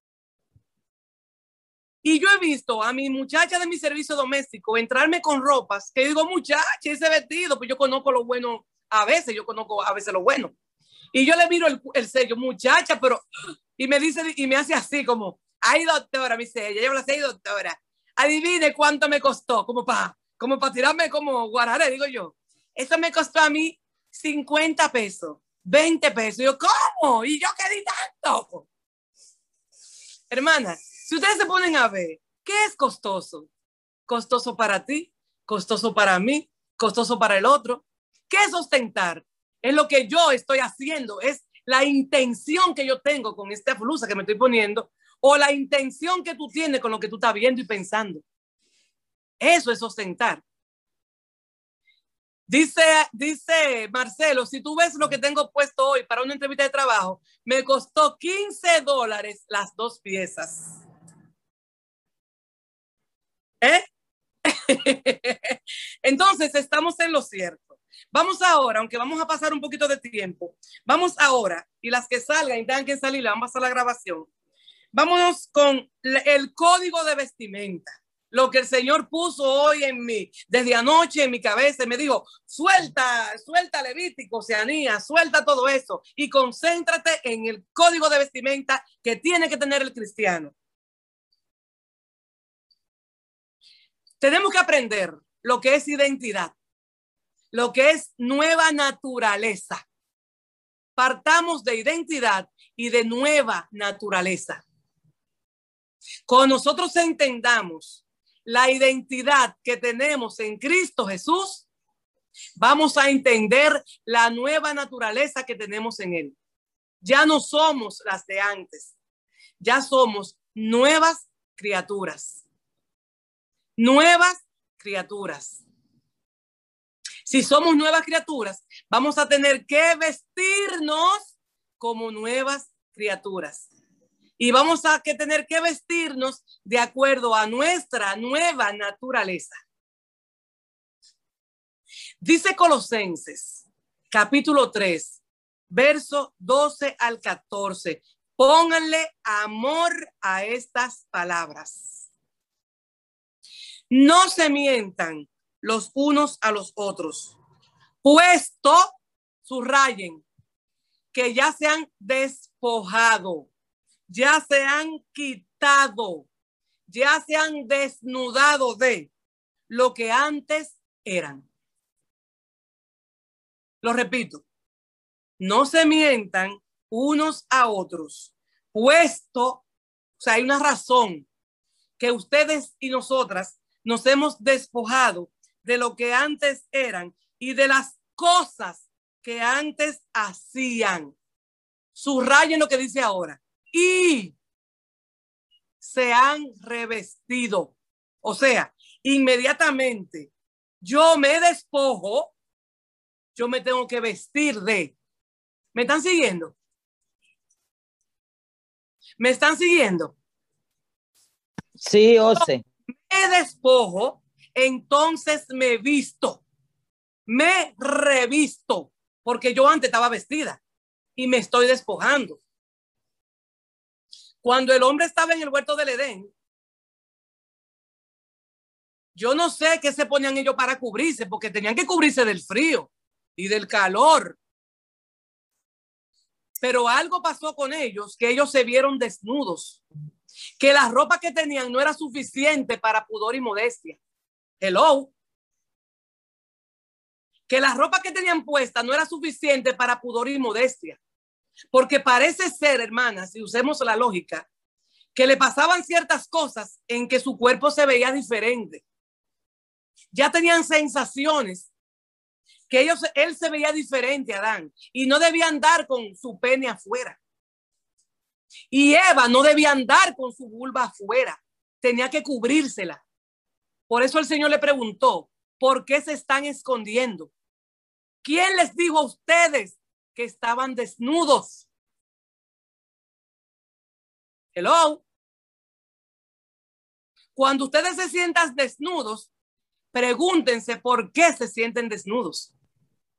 Speaker 1: Y yo he visto a mi muchacha de mi servicio doméstico entrarme con ropas que digo, muchacha, ese vestido, pues yo conozco lo bueno a veces, yo conozco a veces lo bueno. Y yo le miro el, sello, muchacha, pero, y me dice, y me hace así como, ay doctora, me dice ella, yo le sé, doctora, adivine cuánto me costó, como para, como para tirarme como guararé, digo yo. Eso me costó a mí 50 pesos, 20 pesos. yo, ¿cómo? ¿Y yo qué di tanto? Hermana, si ustedes se ponen a ver, ¿qué es costoso? Costoso para ti, costoso para mí, costoso para el otro. ¿Qué es ostentar? Es lo que yo estoy haciendo, es la intención que yo tengo con esta blusa que me estoy poniendo o la intención que tú tienes con lo que tú estás viendo y pensando. Eso es ostentar. Dice, dice Marcelo, si tú ves lo que tengo puesto hoy para una entrevista de trabajo, me costó 15 dólares las dos piezas. ¿Eh? Entonces, estamos en lo cierto. Vamos ahora, aunque vamos a pasar un poquito de tiempo, vamos ahora, y las que salgan y tengan que salir, vamos a la grabación. Vámonos con el código de vestimenta lo que el Señor puso hoy en mí, desde anoche en mi cabeza, me dijo, suelta, suelta Levítico, Oceanía, suelta todo eso y concéntrate en el código de vestimenta que tiene que tener el cristiano. Tenemos que aprender lo que es identidad, lo que es nueva naturaleza. Partamos de identidad y de nueva naturaleza. Cuando nosotros entendamos la identidad que tenemos en Cristo Jesús, vamos a entender la nueva naturaleza que tenemos en Él. Ya no somos las de antes, ya somos nuevas criaturas. Nuevas criaturas. Si somos nuevas criaturas, vamos a tener que vestirnos como nuevas criaturas y vamos a que tener que vestirnos de acuerdo a nuestra nueva naturaleza. Dice Colosenses, capítulo 3, verso 12 al 14. Pónganle amor a estas palabras. No se mientan los unos a los otros, puesto, subrayen, que ya se han despojado ya se han quitado, ya se han desnudado de lo que antes eran. Lo repito, no se mientan unos a otros, puesto, o sea, hay una razón que ustedes y nosotras nos hemos despojado de lo que antes eran y de las cosas que antes hacían. Subrayen lo que dice ahora y se han revestido. O sea, inmediatamente yo me despojo, yo me tengo que vestir de. ¿Me están siguiendo? ¿Me están siguiendo?
Speaker 2: Sí, Ose.
Speaker 1: Me despojo, entonces me visto. Me revisto, porque yo antes estaba vestida y me estoy despojando. Cuando el hombre estaba en el huerto del Edén, yo no sé qué se ponían ellos para cubrirse, porque tenían que cubrirse del frío y del calor. Pero algo pasó con ellos, que ellos se vieron desnudos, que la ropa que tenían no era suficiente para pudor y modestia. Hello. Que la ropa que tenían puesta no era suficiente para pudor y modestia. Porque parece ser, hermanas, si usemos la lógica, que le pasaban ciertas cosas en que su cuerpo se veía diferente. Ya tenían sensaciones que ellos, él se veía diferente, Adán, y no debía andar con su pene afuera. Y Eva no debía andar con su vulva afuera, tenía que cubrírsela. Por eso el Señor le preguntó, ¿por qué se están escondiendo? ¿Quién les dijo a ustedes que estaban desnudos. Hello. Cuando ustedes se sientan desnudos, pregúntense por qué se sienten desnudos.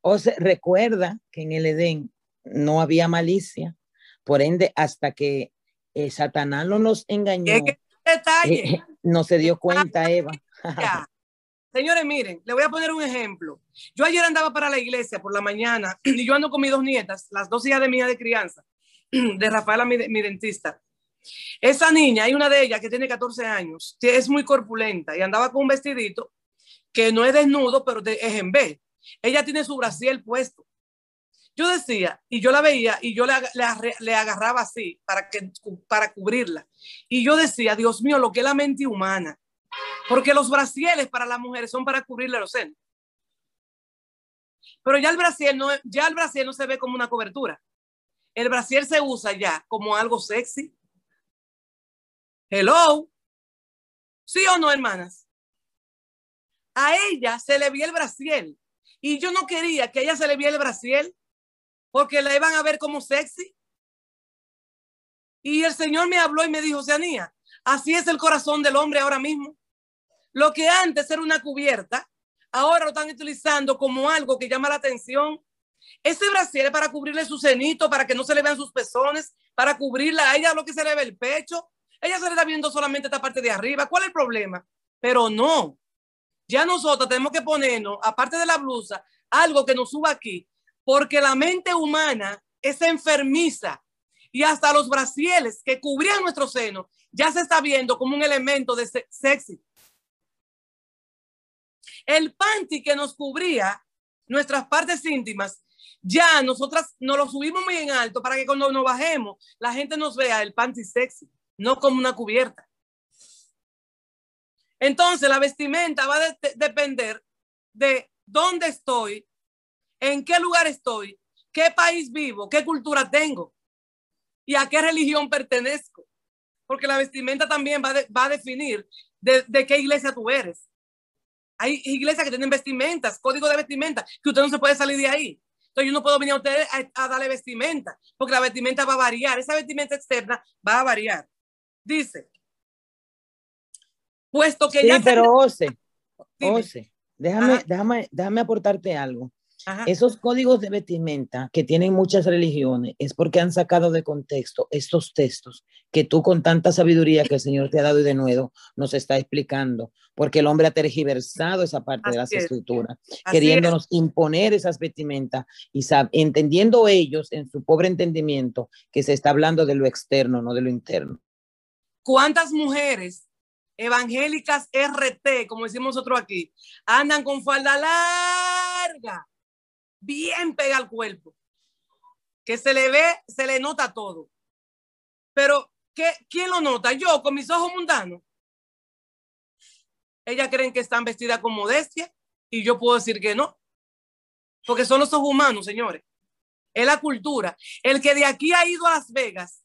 Speaker 2: O se recuerda que en el Edén no había malicia, por ende, hasta que eh, Satanás no nos engañó,
Speaker 1: detalle?
Speaker 2: Eh, no se dio cuenta, Eva.
Speaker 1: Señores, miren, le voy a poner un ejemplo. Yo ayer andaba para la iglesia por la mañana y yo ando con mis dos nietas, las dos hijas de hija de crianza, de Rafaela, mi, dentista. Esa niña, hay una de ellas que tiene 14 años, que es muy corpulenta y andaba con un vestidito que no es desnudo, pero es en B. Ella tiene su brasiel puesto. Yo decía, y yo la veía, y yo le, le, agarraba así para, que, para cubrirla. Y yo decía, Dios mío, lo que es la mente humana. Porque los brasieles para las mujeres son para cubrirle los senos. Pero ya el brasier no, ya el brasier no se ve como una cobertura. El brasier se usa ya como algo sexy. Hello. ¿Sí o no, hermanas? A ella se le vio el brasier. Y yo no quería que a ella se le viera el brasier porque la iban a ver como sexy. Y el Señor me habló y me dijo, Seanía, así es el corazón del hombre ahora mismo. Lo que antes era una cubierta, ahora lo están utilizando como algo que llama la atención. Ese brasier es para cubrirle su cenito, para que no se le vean sus pezones, para cubrirla a ella lo que se le ve el pecho. Ella se le está viendo solamente esta parte de arriba. ¿Cuál es el problema? Pero no. Ya nosotros tenemos que ponernos, aparte de la blusa, algo que nos suba aquí, porque la mente humana es enfermiza y hasta los brasieles que cubrían nuestro seno ya se está viendo como un elemento de sexy. El panty que nos cubría nuestras partes íntimas, ya nosotras nos lo subimos muy en alto para que cuando nos bajemos la gente nos vea el panty sexy, no como una cubierta. Entonces la vestimenta va a depender de dónde estoy, en qué lugar estoy, qué país vivo, qué cultura tengo y a qué religión pertenezco. Porque la vestimenta también va, a definir de, de, qué iglesia tú eres. Hay iglesias que tienen vestimentas, código de vestimenta, que usted no se puede salir de ahí. Entonces yo no puedo venir a usted a, darle vestimenta, porque la vestimenta va a variar. Esa vestimenta externa va a variar. Dice, puesto que
Speaker 2: sí,
Speaker 1: ya...
Speaker 2: pero Ose, Ose, déjame, déjame, déjame aportarte algo. Esos códigos de vestimenta que tienen muchas religiones es porque han sacado de contexto estos textos que tú con tanta sabiduría que el Señor te ha dado y de nuevo nos está explicando, porque el hombre ha tergiversado esa parte de las escrituras, queriéndonos imponer esas vestimentas y entendiendo ellos en su pobre entendimiento que se está hablando de lo externo, no de lo interno.
Speaker 1: ¿Cuántas mujeres evangélicas RT, como decimos nosotros aquí, andan con falda larga? Bien pega al cuerpo, que se le ve, se le nota todo. Pero, ¿qué, ¿quién lo nota? Yo, con mis ojos mundanos. Ellas creen que están vestidas con modestia y yo puedo decir que no, porque son los ojos humanos, señores. Es la cultura. El que de aquí ha ido a Las Vegas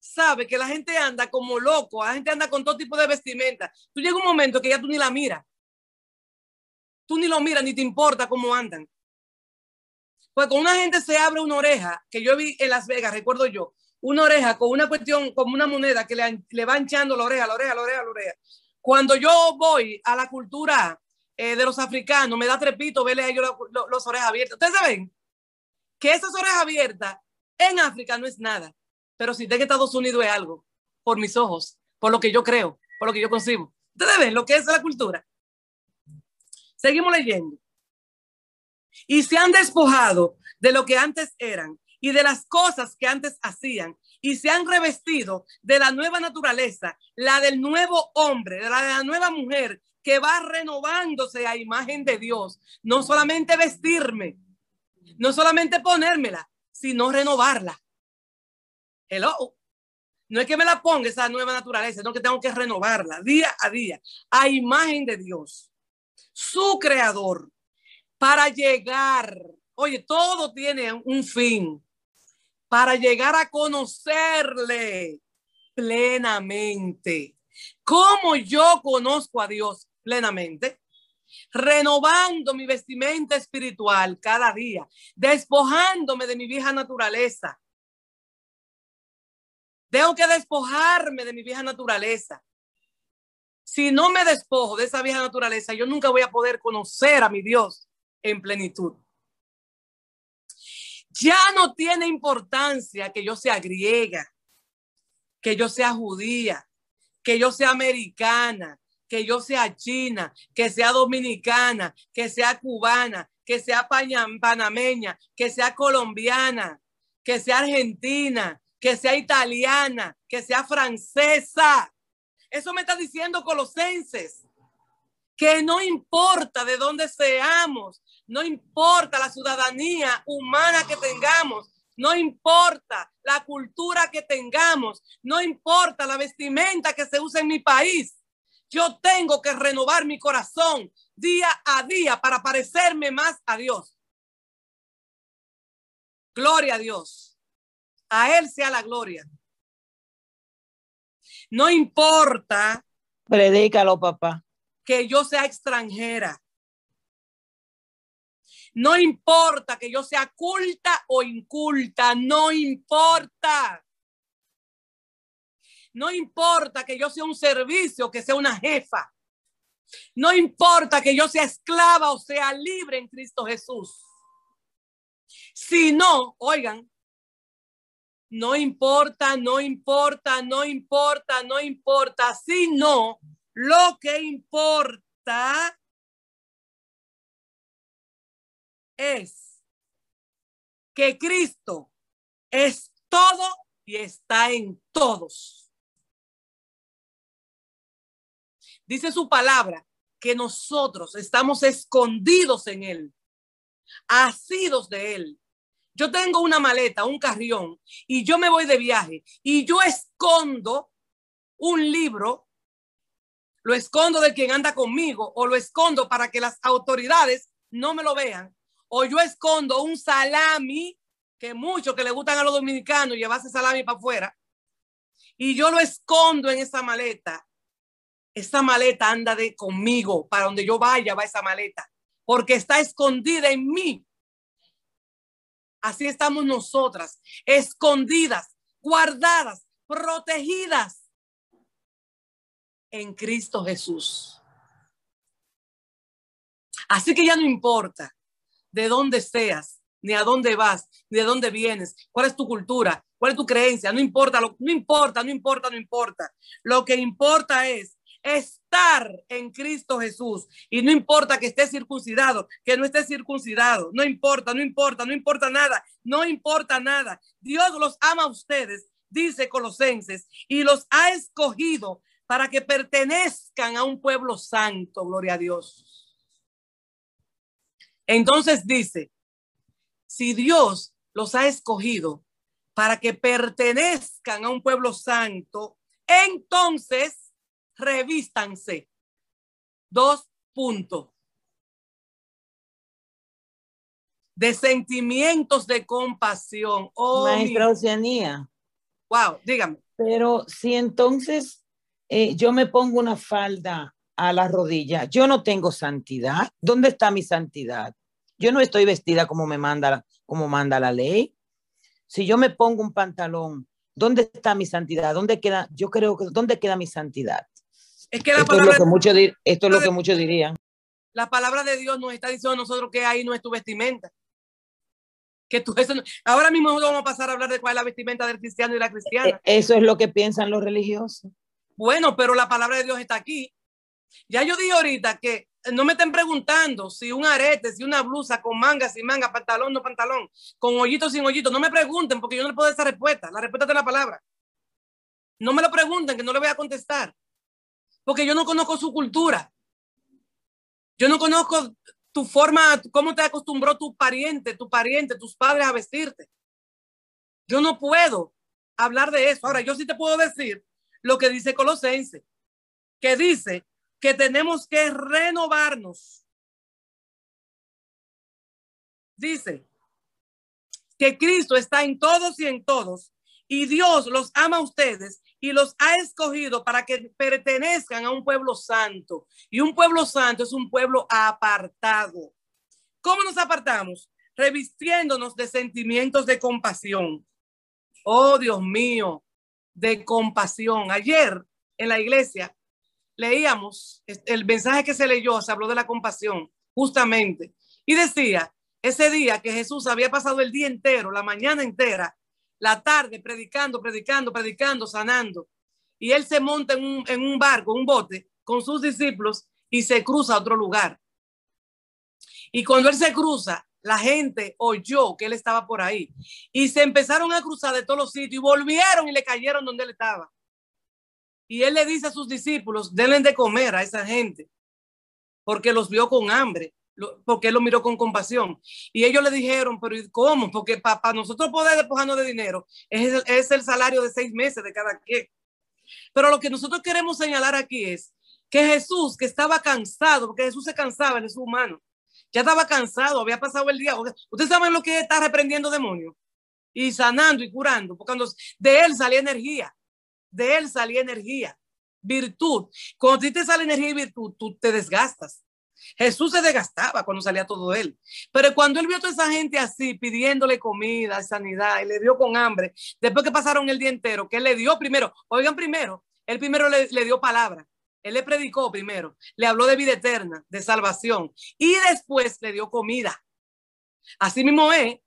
Speaker 1: sabe que la gente anda como loco, la gente anda con todo tipo de vestimenta. Tú llega un momento que ya tú ni la miras. Tú ni lo miras, ni te importa cómo andan. Pues con una gente se abre una oreja, que yo vi en Las Vegas, recuerdo yo, una oreja con una cuestión, como una moneda que le, le va hinchando la oreja, la oreja, la oreja, la oreja. Cuando yo voy a la cultura eh, de los africanos, me da trepito verle a ellos las orejas abiertas. Ustedes saben que esas orejas abiertas en África no es nada, pero si de que Estados Unidos es algo, por mis ojos, por lo que yo creo, por lo que yo concibo. Ustedes ven lo que es la cultura. Seguimos leyendo y se han despojado de lo que antes eran y de las cosas que antes hacían y se han revestido de la nueva naturaleza, la del nuevo hombre, de la de la nueva mujer que va renovándose a imagen de Dios. No solamente vestirme, no solamente ponérmela, sino renovarla. Hello. No es que me la ponga esa nueva naturaleza, no que tengo que renovarla día a día a imagen de Dios, su creador para llegar, oye, todo tiene un fin, para llegar a conocerle plenamente. ¿Cómo yo conozco a Dios plenamente? Renovando mi vestimenta espiritual cada día, despojándome de mi vieja naturaleza. Tengo que despojarme de mi vieja naturaleza. Si no me despojo de esa vieja naturaleza, yo nunca voy a poder conocer a mi Dios en plenitud. Ya no tiene importancia que yo sea griega, que yo sea judía, que yo sea americana, que yo sea china, que sea dominicana, que sea cubana, que sea panameña, que sea colombiana, que sea argentina, que sea italiana, que sea francesa. Eso me está diciendo Colosenses que no importa de dónde seamos, no importa la ciudadanía humana que tengamos, no importa la cultura que tengamos, no importa la vestimenta que se usa en mi país. Yo tengo que renovar mi corazón día a día para parecerme más a Dios. Gloria a Dios. A Él sea la gloria. No importa.
Speaker 2: Predícalo, papá.
Speaker 1: Que yo sea extranjera. No importa que yo sea culta o inculta, no importa. No importa que yo sea un servicio, que sea una jefa. No importa que yo sea esclava o sea libre en Cristo Jesús. Si no, oigan, no importa, no importa, no importa, no importa, sino lo que importa es que Cristo es todo y está en todos. Dice su palabra que nosotros estamos escondidos en Él, asidos de Él. Yo tengo una maleta, un carrión, y yo me voy de viaje y yo escondo un libro, lo escondo de quien anda conmigo o lo escondo para que las autoridades no me lo vean o yo escondo un salami, que muchos que le gustan a los dominicanos llevarse salami para afuera, y yo lo escondo en esa maleta. Esa maleta anda de conmigo, para donde yo vaya va esa maleta, porque está escondida en mí. Así estamos nosotras, escondidas, guardadas, protegidas en Cristo Jesús. Así que ya no importa de dónde seas, ni a dónde vas, ni de dónde vienes, cuál es tu cultura, cuál es tu creencia, no importa, no importa, no importa, no importa. Lo que importa es estar en Cristo Jesús y no importa que esté circuncidado, que no esté circuncidado, no importa, no importa, no importa nada, no importa nada. Dios los ama a ustedes, dice Colosenses, y los ha escogido para que pertenezcan a un pueblo santo, gloria a Dios. Entonces dice, si Dios los ha escogido para que pertenezcan a un pueblo santo, entonces revístanse. Dos puntos. De sentimientos de compasión.
Speaker 2: Oh, Maestra Oceanía.
Speaker 1: Wow, dígame.
Speaker 2: Pero si entonces eh, yo me pongo una falda a la rodilla, yo no tengo santidad. ¿Dónde está mi santidad? Yo no estoy vestida como me manda, como manda la ley. Si yo me pongo un pantalón, ¿dónde está mi santidad? ¿Dónde queda? Yo creo que ¿dónde queda mi santidad?
Speaker 1: Es que la
Speaker 2: esto, es lo que muchos, esto es lo que muchos dirían.
Speaker 1: La palabra de Dios nos está diciendo a nosotros que ahí no es tu vestimenta. Que tú, eso, ahora mismo vamos a pasar a hablar de cuál es la vestimenta del cristiano y la cristiana.
Speaker 2: E, eso es lo que piensan los religiosos.
Speaker 1: Bueno, pero la palabra de Dios está aquí. Ya yo dije ahorita que no me estén preguntando si un arete, si una blusa con manga, sin manga, pantalón, no pantalón, con hoyito, sin hoyito. No me pregunten porque yo no le puedo dar esa respuesta. La respuesta es la palabra. No me lo pregunten que no le voy a contestar. Porque yo no conozco su cultura. Yo no conozco tu forma, cómo te acostumbró tu pariente, tu pariente, tus padres a vestirte. Yo no puedo hablar de eso. Ahora, yo sí te puedo decir lo que dice Colosense, que dice que tenemos que renovarnos. Dice que Cristo está en todos y en todos y Dios los ama a ustedes y los ha escogido para que pertenezcan a un pueblo santo. Y un pueblo santo es un pueblo apartado. ¿Cómo nos apartamos? Revistiéndonos de sentimientos de compasión. Oh, Dios mío, de compasión. Ayer en la iglesia leíamos el mensaje que se leyó, se habló de la compasión, justamente, y decía, ese día que Jesús había pasado el día entero, la mañana entera, la tarde, predicando, predicando, predicando, sanando, y él se monta en un, en un barco, un bote, con sus discípulos y se cruza a otro lugar. Y cuando él se cruza, la gente oyó que él estaba por ahí y se empezaron a cruzar de todos los sitios y volvieron y le cayeron donde él estaba. Y él le dice a sus discípulos, denle de comer a esa gente. porque los vio con hambre, porque él lo miró con compasión. Y ellos le dijeron, pero ¿cómo? Porque para nosotros poder despojarnos de dinero es el, es el salario de seis meses de cada quien. Pero lo que nosotros queremos señalar aquí es que Jesús, que estaba cansado, porque Jesús se cansaba, él es humano, ya estaba cansado, había pasado el día. Ustedes saben lo que está reprendiendo demonios y sanando y curando, porque cuando de él salía energía, de él salía energía, virtud. Cuando a te sale energía y virtud, tú te desgastas. Jesús se desgastaba cuando salía todo él. Pero cuando él vio a toda esa gente así, pidiéndole comida, sanidad, y le dio con hambre, después que pasaron el día entero, que le dio primero, oigan primero, él primero le dio palabra. Él le predicó primero, le habló de vida eterna, de salvación, y después le dio comida. Así mismo es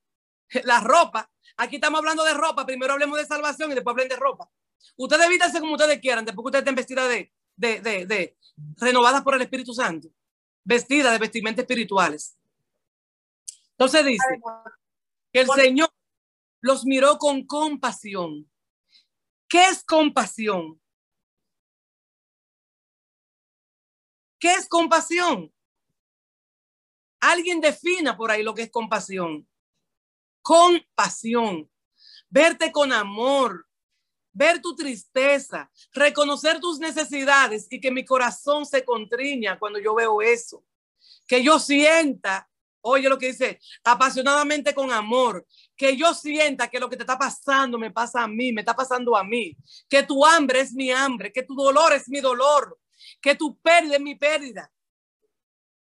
Speaker 1: la ropa. Aquí estamos hablando de ropa, primero hablemos de salvación y después hablen de ropa. Ustedes vítanse como ustedes quieran, después que ustedes estén vestidas de, de, de, de renovadas por el Espíritu Santo, vestidas de vestimentas espirituales. Entonces dice que el Señor los miró con compasión. ¿Qué es compasión? ¿Qué es compasión? Alguien defina por ahí lo que es compasión. Compasión. Verte con amor, ver tu tristeza, reconocer tus necesidades y que mi corazón se contriña cuando yo veo eso. Que yo sienta, oye lo que dice, apasionadamente con amor, que yo sienta que lo que te está pasando me pasa a mí, me está pasando a mí, que tu hambre es mi hambre, que tu dolor es mi dolor, que tu pérdida mi pérdida.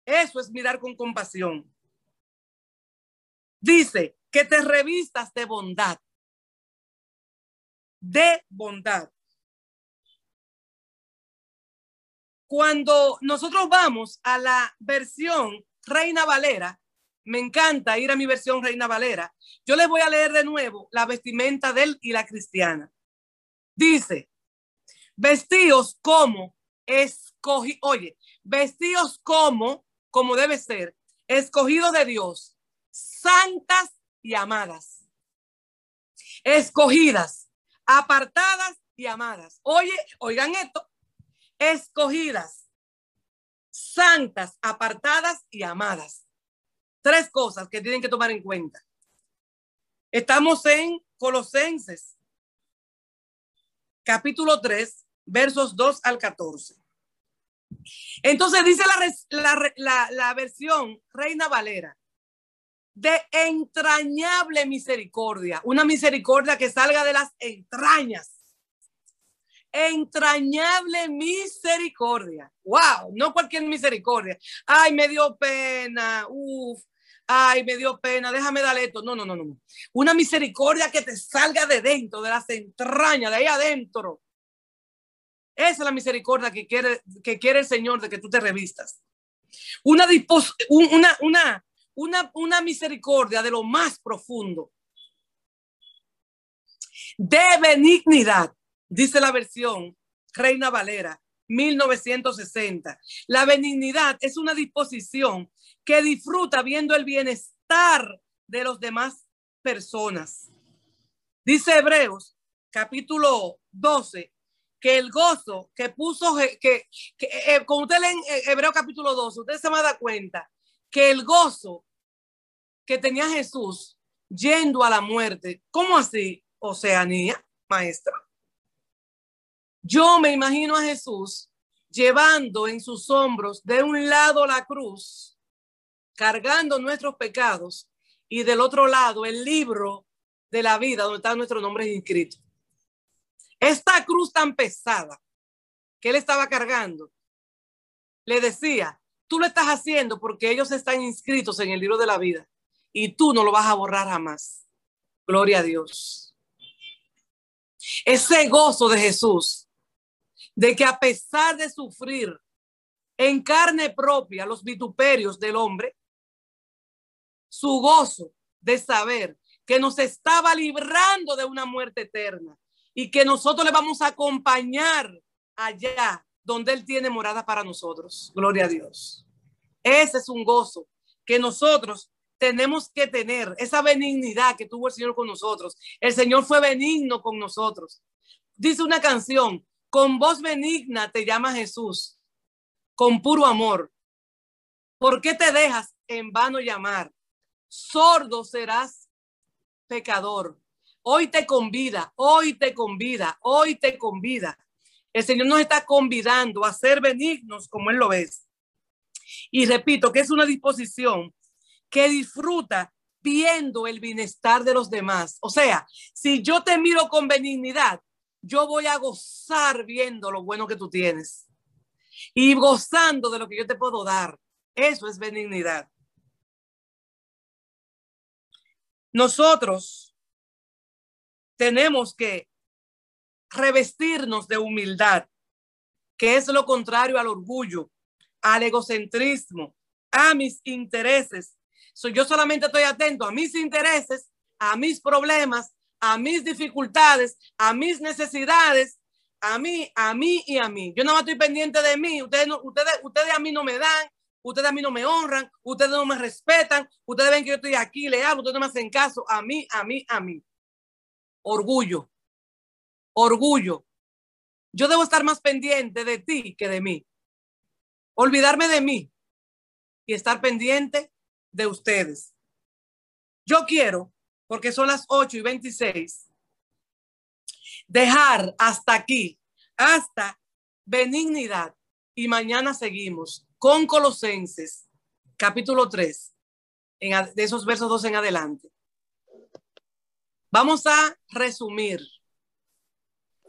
Speaker 1: Eso es mirar con compasión. Dice que te revistas de bondad. De bondad. Cuando nosotros vamos a la versión Reina Valera, me encanta ir a mi versión Reina Valera. Yo les voy a leer de nuevo la vestimenta de él y la cristiana. Dice, vestidos como escogí, oye, vestidos como, como debe ser, escogidos de Dios, santas y amadas, escogidas, apartadas y amadas. Oye, oigan esto, escogidas, santas, apartadas y amadas. Tres cosas que tienen que tomar en cuenta. Estamos en Colosenses, capítulo 3, versos 2 al 14. Entonces dice la, versión Reina Valera, de entrañable misericordia, una misericordia que salga de las entrañas. Entrañable misericordia. Wow, no cualquier misericordia. Ay, me dio pena. Uf, ay, me dio pena, déjame darle esto. No, no, no, no. Una misericordia que te salga de dentro, de las entrañas, de ahí adentro. Esa es la misericordia que quiere, que quiere el Señor de que tú te revistas. Una, una, una, una, una misericordia de lo más profundo. De benignidad, dice la versión Reina Valera, 1960. La benignidad es una disposición que disfruta viendo el bienestar de los demás personas. Dice Hebreos, capítulo 12, que el gozo que puso, que, que eh, eh, usted en eh, Hebreo capítulo 12, usted se va a dar cuenta que el gozo que tenía Jesús yendo a la muerte, ¿cómo así? Oceanía, maestra. Yo me imagino a Jesús llevando en sus hombros de un lado la cruz, cargando nuestros pecados, y del otro lado el libro de la vida donde están nuestros nombres inscritos. Esta cruz tan pesada que él estaba cargando, le decía, tú lo estás haciendo porque ellos están inscritos en el libro de la vida y tú no lo vas a borrar jamás. Gloria a Dios. Ese gozo de Jesús, de que a pesar de sufrir en carne propia los vituperios del hombre, su gozo de saber que nos estaba librando de una muerte eterna y que nosotros le vamos a acompañar allá donde Él tiene morada para nosotros. Gloria a Dios. Ese es un gozo que nosotros tenemos que tener, esa benignidad que tuvo el Señor con nosotros. El Señor fue benigno con nosotros. Dice una canción, con voz benigna te llama Jesús, con puro amor. ¿Por qué te dejas en vano llamar? Sordo serás pecador. Hoy te convida, hoy te convida, hoy te convida. El Señor nos está convidando a ser benignos como Él lo es. Y repito que es una disposición que disfruta viendo el bienestar de los demás. O sea, si yo te miro con benignidad, yo voy a gozar viendo lo bueno que tú tienes y gozando de lo que yo te puedo dar. Eso es benignidad. Nosotros tenemos que revestirnos de humildad, que es lo contrario al orgullo, al egocentrismo, a mis intereses. yo solamente estoy atento a mis intereses, a mis problemas, a mis dificultades, a mis necesidades, a mí, a mí y a mí. Yo no estoy pendiente de mí. Ustedes, ustedes, ustedes a mí no me dan, ustedes a mí no me honran, ustedes no me respetan, ustedes ven que yo estoy aquí, le hablo, ustedes no me hacen caso, a mí, a mí, a mí. Orgullo, orgullo. Yo debo estar más pendiente de ti que de mí. Olvidarme de mí y estar pendiente de ustedes. Yo quiero, porque son las 8 y 26, dejar hasta aquí, hasta benignidad. Y mañana seguimos con Colosenses, capítulo 3, en, de esos versos 2 en adelante. Vamos a resumir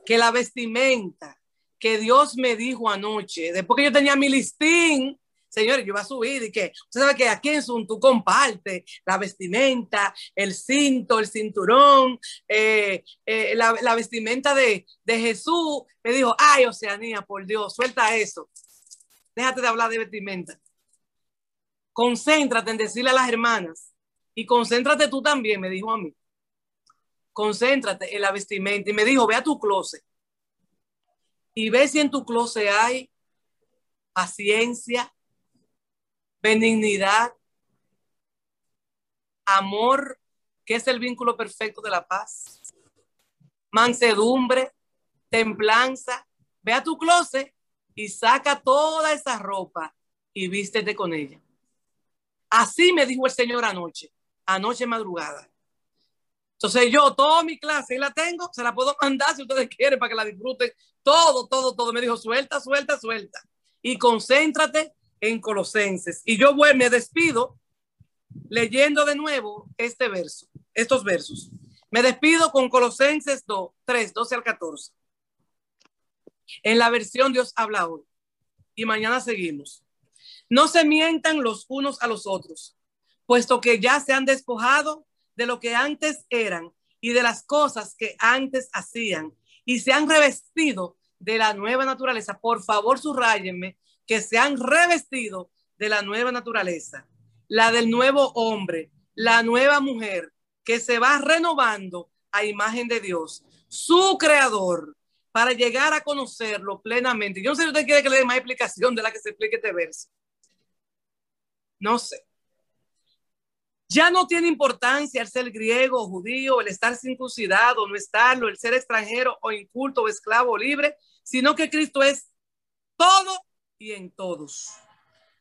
Speaker 1: que la vestimenta que Dios me dijo anoche, después que yo tenía mi listín, señores, yo iba a subir y que usted sabe que aquí en Zoom tú compartes la vestimenta, el cinto, el cinturón, eh, eh, la, la, vestimenta de, de Jesús. Me dijo, ay, Oceanía, por Dios, suelta eso. Déjate de hablar de vestimenta. Concéntrate en decirle a las hermanas y concéntrate tú también, me dijo a mí concéntrate en la vestimenta. Y me dijo, ve a tu closet y ve si en tu closet hay paciencia, benignidad, amor, que es el vínculo perfecto de la paz, mansedumbre, templanza. Ve a tu closet y saca toda esa ropa y vístete con ella. Así me dijo el Señor anoche, anoche madrugada. Entonces yo, toda mi clase, y la tengo, se la puedo mandar si ustedes quieren para que la disfruten. Todo, todo, todo. Me dijo, suelta, suelta, suelta. Y concéntrate en Colosenses. Y yo voy, me despido leyendo de nuevo este verso, estos versos. Me despido con Colosenses 2, 3, 12 al 14. En la versión Dios habla hoy. Y mañana seguimos. No se mientan los unos a los otros, puesto que ya se han despojado de lo que antes eran y de las cosas que antes hacían y se han revestido de la nueva naturaleza. Por favor, subrayenme que se han revestido de la nueva naturaleza, la del nuevo hombre, la nueva mujer que se va renovando a imagen de Dios, su creador, para llegar a conocerlo plenamente. Yo no sé si usted quiere que le dé más explicación de la que se explique este verso. No sé. Ya no tiene importancia el ser griego judío, el estar circuncidado no estarlo, el ser extranjero o inculto o esclavo o libre, sino que Cristo es todo y en todos.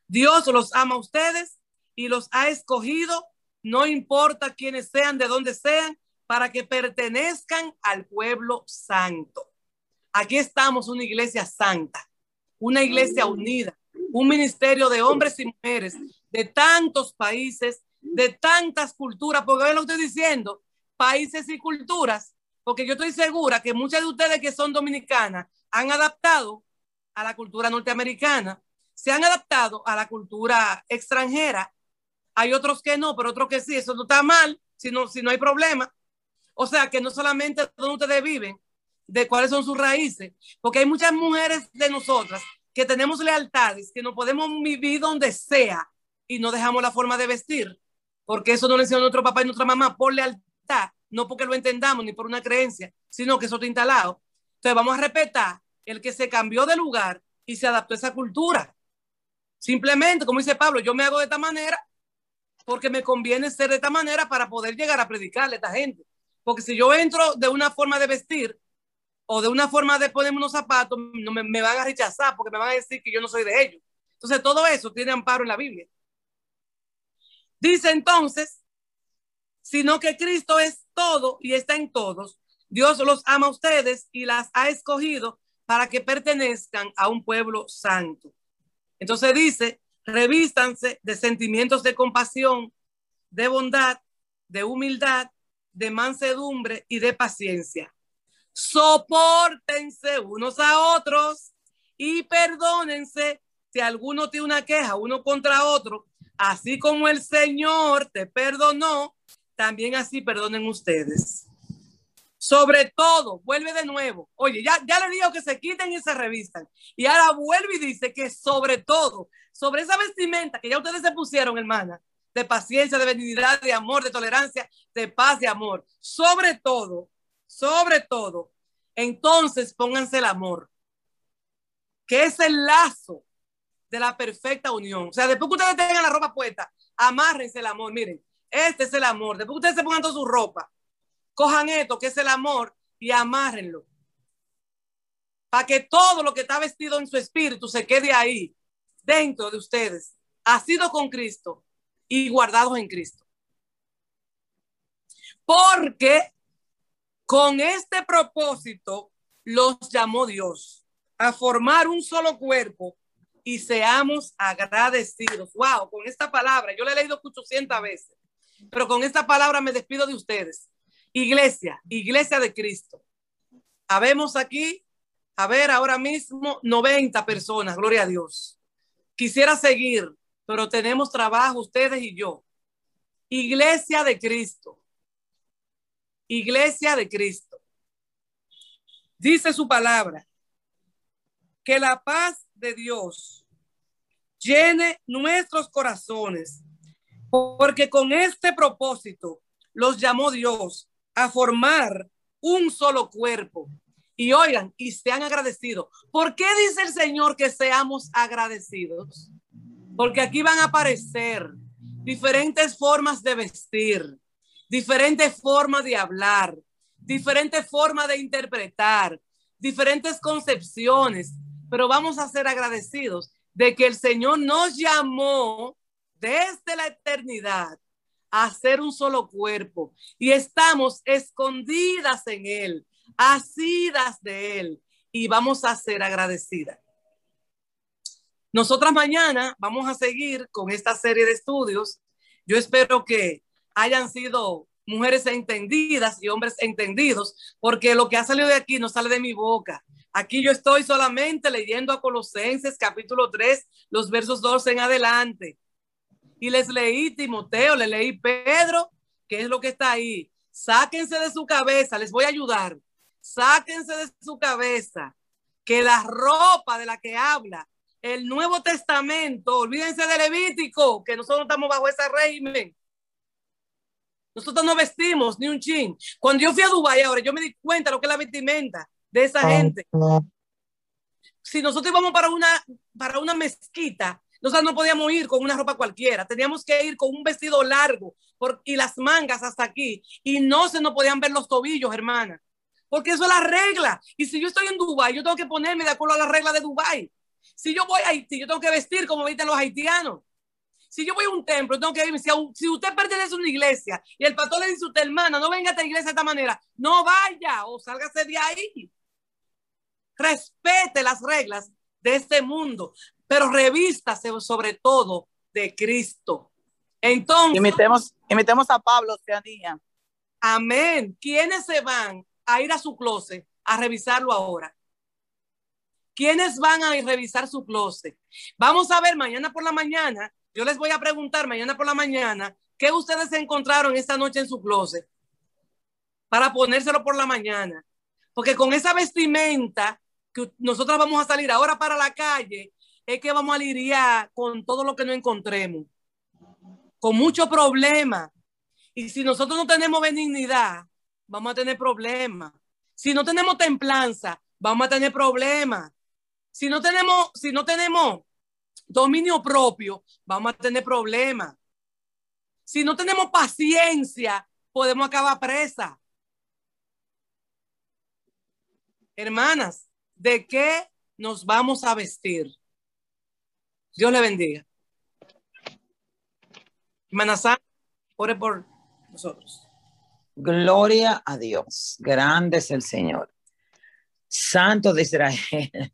Speaker 1: Dios los ama a ustedes y los ha escogido, no importa quiénes sean, de dónde sean, para que pertenezcan al pueblo santo. Aquí estamos, una iglesia santa, una iglesia unida, un ministerio de hombres y mujeres de tantos países de tantas culturas, porque ven lo que estoy diciendo, países y culturas, porque yo estoy segura que muchas de ustedes que son dominicanas han adaptado a la cultura norteamericana, se han adaptado a la cultura extranjera. Hay otros que no, pero otros que sí, eso no está mal, si no, si no hay problema. O sea, que no solamente donde ustedes viven, de cuáles son sus raíces, porque hay muchas mujeres de nosotras que tenemos lealtades, que no podemos vivir donde sea y no dejamos la forma de vestir porque eso no le enseñó nuestro papá y nuestra mamá por lealtad, no porque lo entendamos ni por una creencia, sino que eso está instalado. Entonces vamos a respetar el que se cambió de lugar y se adaptó a esa cultura. Simplemente, como dice Pablo, yo me hago de esta manera porque me conviene ser de esta manera para poder llegar a predicarle a esta gente. Porque si yo entro de una forma de vestir o de una forma de ponerme unos zapatos, me, me van a rechazar porque me van a decir que yo no soy de ellos. Entonces todo eso tiene amparo en la Biblia. Dice entonces, sino que Cristo es todo y está en todos. Dios los ama a ustedes y las ha escogido para que pertenezcan a un pueblo santo. Entonces dice, revístanse de sentimientos de compasión, de bondad, de humildad, de mansedumbre y de paciencia. Sopórtense unos a otros y perdónense si alguno tiene una queja uno contra otro, así como el Señor te perdonó, también así perdonen ustedes. Sobre todo, vuelve de nuevo. Oye, ya, ya le digo que se quiten y se revistan. Y ahora vuelve y dice que sobre todo, sobre esa vestimenta que ya ustedes se pusieron, hermana, de paciencia, de benignidad, de amor, de tolerancia, de paz, de amor. Sobre todo, sobre todo, entonces pónganse el amor, que es el lazo de la perfecta unión. O sea, después que ustedes tengan la ropa puesta, amárrense el amor. Miren, este es el amor. Después que ustedes se pongan toda su ropa, cojan esto, que es el amor, y amárrenlo. Para que todo lo que está vestido en su espíritu se quede ahí, dentro de ustedes. Ha sido con Cristo y guardados en Cristo. Porque con este propósito los llamó Dios a formar un solo cuerpo y seamos agradecidos. Wow, con esta palabra, yo le he leído 800 veces, pero con esta palabra me despido de ustedes. Iglesia, iglesia de Cristo. Habemos aquí, a ver, ahora mismo 90 personas, gloria a Dios. Quisiera seguir, pero tenemos trabajo ustedes y yo. Iglesia de Cristo. Iglesia de Cristo. Dice su palabra, que la paz de Dios llene nuestros corazones, porque con este propósito los llamó Dios a formar un solo cuerpo. Y oigan, y sean agradecidos. ¿Por qué dice el Señor que seamos agradecidos? Porque aquí van a aparecer diferentes formas de vestir, diferentes formas de hablar, diferentes formas de interpretar, diferentes concepciones, pero vamos a ser agradecidos de que el Señor nos llamó desde la eternidad a ser un solo cuerpo y estamos escondidas en Él, asidas de Él y vamos a ser agradecidas. Nosotras mañana vamos a seguir con esta serie de estudios. Yo espero que hayan sido mujeres entendidas y hombres entendidos, porque lo que ha salido de aquí no sale de mi boca. Aquí yo estoy solamente leyendo a Colosenses capítulo 3, los versos 12 en adelante. Y les leí Timoteo, le leí Pedro, que es lo que está ahí. Sáquense de su cabeza, les voy a ayudar. Sáquense de su cabeza que la ropa de la que habla el Nuevo Testamento, olvídense de Levítico, que nosotros estamos bajo ese régimen. Nosotros no vestimos ni un chin. Cuando yo fui a Dubái ahora, yo me di cuenta de lo que es la vestimenta de esa gente. Si nosotros íbamos para una, para una mezquita, nosotros no podíamos ir con una ropa cualquiera, teníamos que ir con un vestido largo por, y las mangas hasta aquí, y no se nos podían ver los tobillos, hermana, porque eso es la regla. Y si yo estoy en Dubái, yo tengo que ponerme de acuerdo a la regla de Dubái. Si yo voy a Haití, yo tengo que vestir como visten los haitianos. Si yo voy a un templo, tengo que irme. Si, si, usted pertenece a una iglesia y el pastor le dice a usted, hermana, no venga a esta iglesia de esta manera, no vaya o sálgase de ahí respete las reglas de este mundo, pero revístase sobre todo de Cristo. Entonces,
Speaker 3: imitemos, imitemos a Pablo, Oceanía.
Speaker 1: Amén. ¿Quiénes se van a ir a su closet a revisarlo ahora? ¿Quiénes van a revisar su closet? Vamos a ver mañana por la mañana. Yo les voy a preguntar mañana por la mañana qué ustedes encontraron esta noche en su closet para ponérselo por la mañana. Porque con esa vestimenta que nosotros vamos a salir ahora para la calle, es que vamos a lidiar con todo lo que no encontremos, con muchos problemas. Y si nosotros no tenemos benignidad, vamos a tener problemas. Si no tenemos templanza, vamos a tener problemas. Si no tenemos, si no tenemos dominio propio, vamos a tener problemas. Si no tenemos paciencia, podemos acabar presa. Hermanas, de qué nos vamos a vestir. Dios le bendiga. Hermana ore por nosotros.
Speaker 2: Gloria a Dios. Grande es el Señor. Santo de Israel.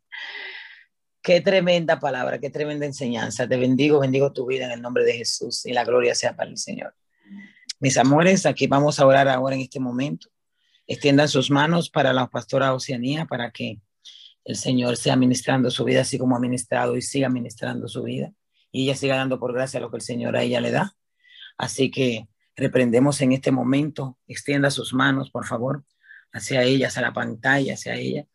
Speaker 2: Qué tremenda palabra, qué tremenda enseñanza. Te bendigo, bendigo tu vida en el nombre de Jesús y la gloria sea para el Señor. Mis amores, aquí vamos a orar ahora en este momento. Extiendan sus manos para la pastora Oceanía para que el Señor sea ministrando su vida así como ha ministrado y siga ministrando su vida y ella siga dando por gracia lo que el Señor a ella le da. Así que reprendemos en este momento, extienda sus manos, por favor, hacia ella, hacia la pantalla, hacia ella,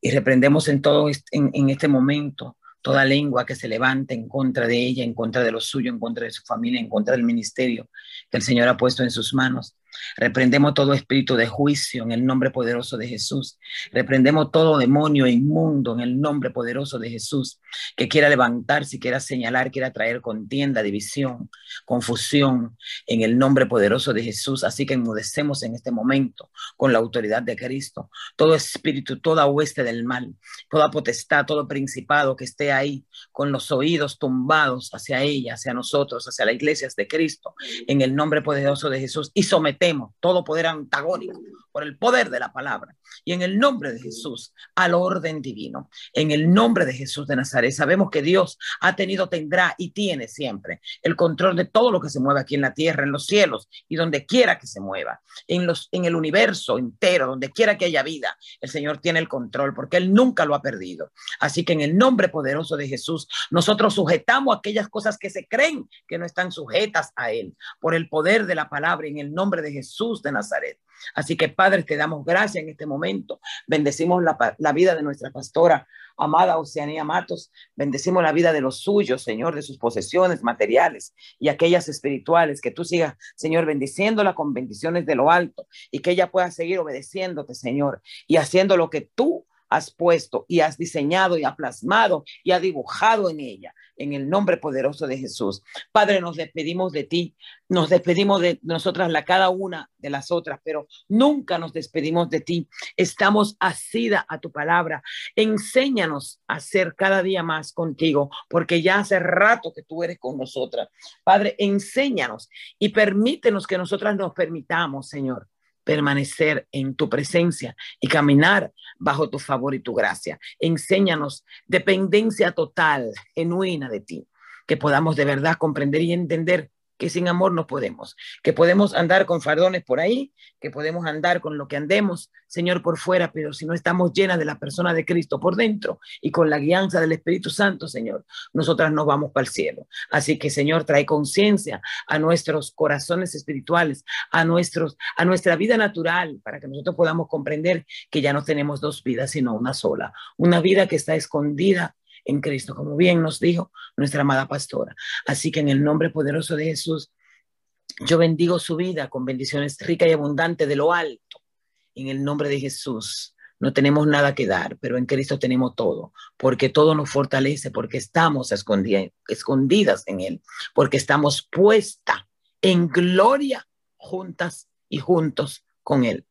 Speaker 2: y reprendemos en todo en, en este momento toda lengua que se levante en contra de ella, en contra de lo suyo, en contra de su familia, en contra del ministerio que el Señor ha puesto en sus manos. Reprendemos todo espíritu de juicio en el nombre poderoso de Jesús. Reprendemos todo demonio inmundo en el nombre poderoso de Jesús que quiera levantarse, quiera señalar, quiera traer contienda, división, confusión en el nombre poderoso de Jesús. Así que enmudecemos en este momento con la autoridad de Cristo. Todo espíritu, toda hueste del mal, toda potestad, todo principado que esté ahí con los oídos tumbados hacia ella, hacia nosotros, hacia la iglesia de Cristo, en el nombre poderoso de Jesús y sometemos todo poder antagónico por el poder de la palabra. Y en el nombre de Jesús, al orden divino, en el nombre de Jesús de Nazaret, sabemos que Dios ha tenido, tendrá y tiene siempre el control de todo lo que se mueve aquí en la tierra, en los cielos y donde quiera que se mueva, en, los, en el universo entero, donde quiera que haya vida, el Señor tiene el control porque Él nunca lo ha perdido. Así que en el nombre poderoso de Jesús, nosotros sujetamos aquellas cosas que se creen que no están sujetas a Él por el poder de la palabra en el nombre de Jesús de Nazaret. Así que, Padre, te damos gracias en este momento. Bendecimos la, vida de nuestra pastora, amada Oceanía Matos. Bendecimos la vida de los suyos, Señor, de sus posesiones materiales y aquellas espirituales. Que tú sigas, Señor, bendiciéndola con bendiciones de lo alto y que ella pueda seguir obedeciéndote, Señor, y haciendo lo que tú has puesto y has diseñado y ha plasmado y ha dibujado en ella, en el nombre poderoso de Jesús. Padre, nos despedimos de ti, nos despedimos de nosotras, la cada una de las otras, pero nunca nos despedimos de ti. Estamos asida a tu palabra. Enséñanos a ser cada día más contigo, porque ya hace rato que tú eres con nosotras. Padre, enséñanos y permítenos que nosotras nos permitamos, Señor permanecer en tu presencia y caminar bajo tu favor y tu gracia. Enséñanos dependencia total, genuina de ti, que podamos de verdad comprender y entender que sin amor no podemos, que podemos andar con fardones por ahí, que podemos andar con lo que andemos, Señor, por fuera, pero si no estamos llenas de la persona de Cristo por dentro y con la guianza del Espíritu Santo, Señor, nosotras no vamos para el cielo. Así que, Señor, trae conciencia a nuestros corazones espirituales, a, nuestros, a nuestra vida natural, para que nosotros podamos comprender que ya no tenemos dos vidas, sino una sola, una vida que está escondida en Cristo, como bien nos dijo nuestra amada pastora. Así que en el nombre poderoso de Jesús, yo bendigo su vida con bendiciones ricas y abundantes de lo alto. En el nombre de Jesús. No tenemos nada que dar, pero en Cristo tenemos todo, porque todo nos fortalece, porque estamos escondidas en Él, porque estamos puesta en gloria juntas y juntos con Él.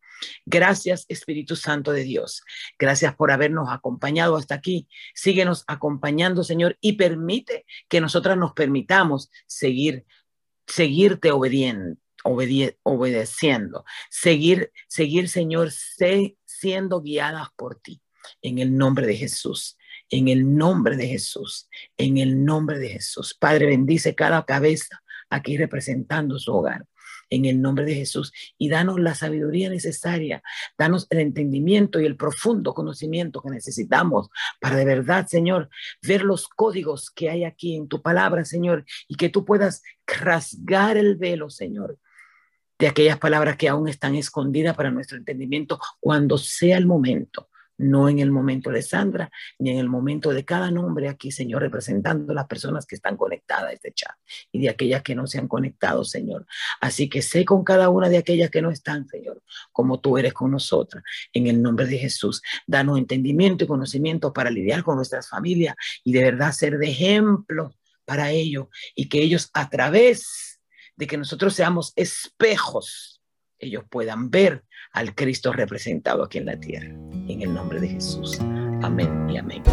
Speaker 2: Gracias, Espíritu Santo de Dios. Gracias por habernos acompañado hasta aquí. Síguenos acompañando, Señor, y permite que nosotras nos permitamos seguir, seguirte obediente obedeciendo, seguir, seguir, Señor, siendo guiadas por ti. En el nombre de Jesús, en el nombre de Jesús, en el nombre de Jesús. Padre, bendice cada cabeza aquí representando su hogar en el nombre de Jesús. Y danos la sabiduría necesaria, danos el entendimiento y el profundo conocimiento que necesitamos para de verdad, Señor, ver los códigos que hay aquí en tu palabra, Señor, y que tú puedas rasgar el velo, Señor, de aquellas palabras que aún están escondidas para nuestro entendimiento cuando sea el momento no en el momento de Sandra, ni en el momento de cada nombre aquí, Señor, representando las personas que están conectadas a este chat y de aquellas que no se han conectado, Señor. Así que sé con cada una de aquellas que no están, Señor, como tú eres con nosotras, en el nombre de Jesús. Danos entendimiento y conocimiento para lidiar con nuestras familias y de verdad ser de ejemplo para ellos y que ellos a través de que nosotros seamos espejos, ellos puedan ver al Cristo representado aquí en la tierra. En el nombre de Jesús. Amén y amén.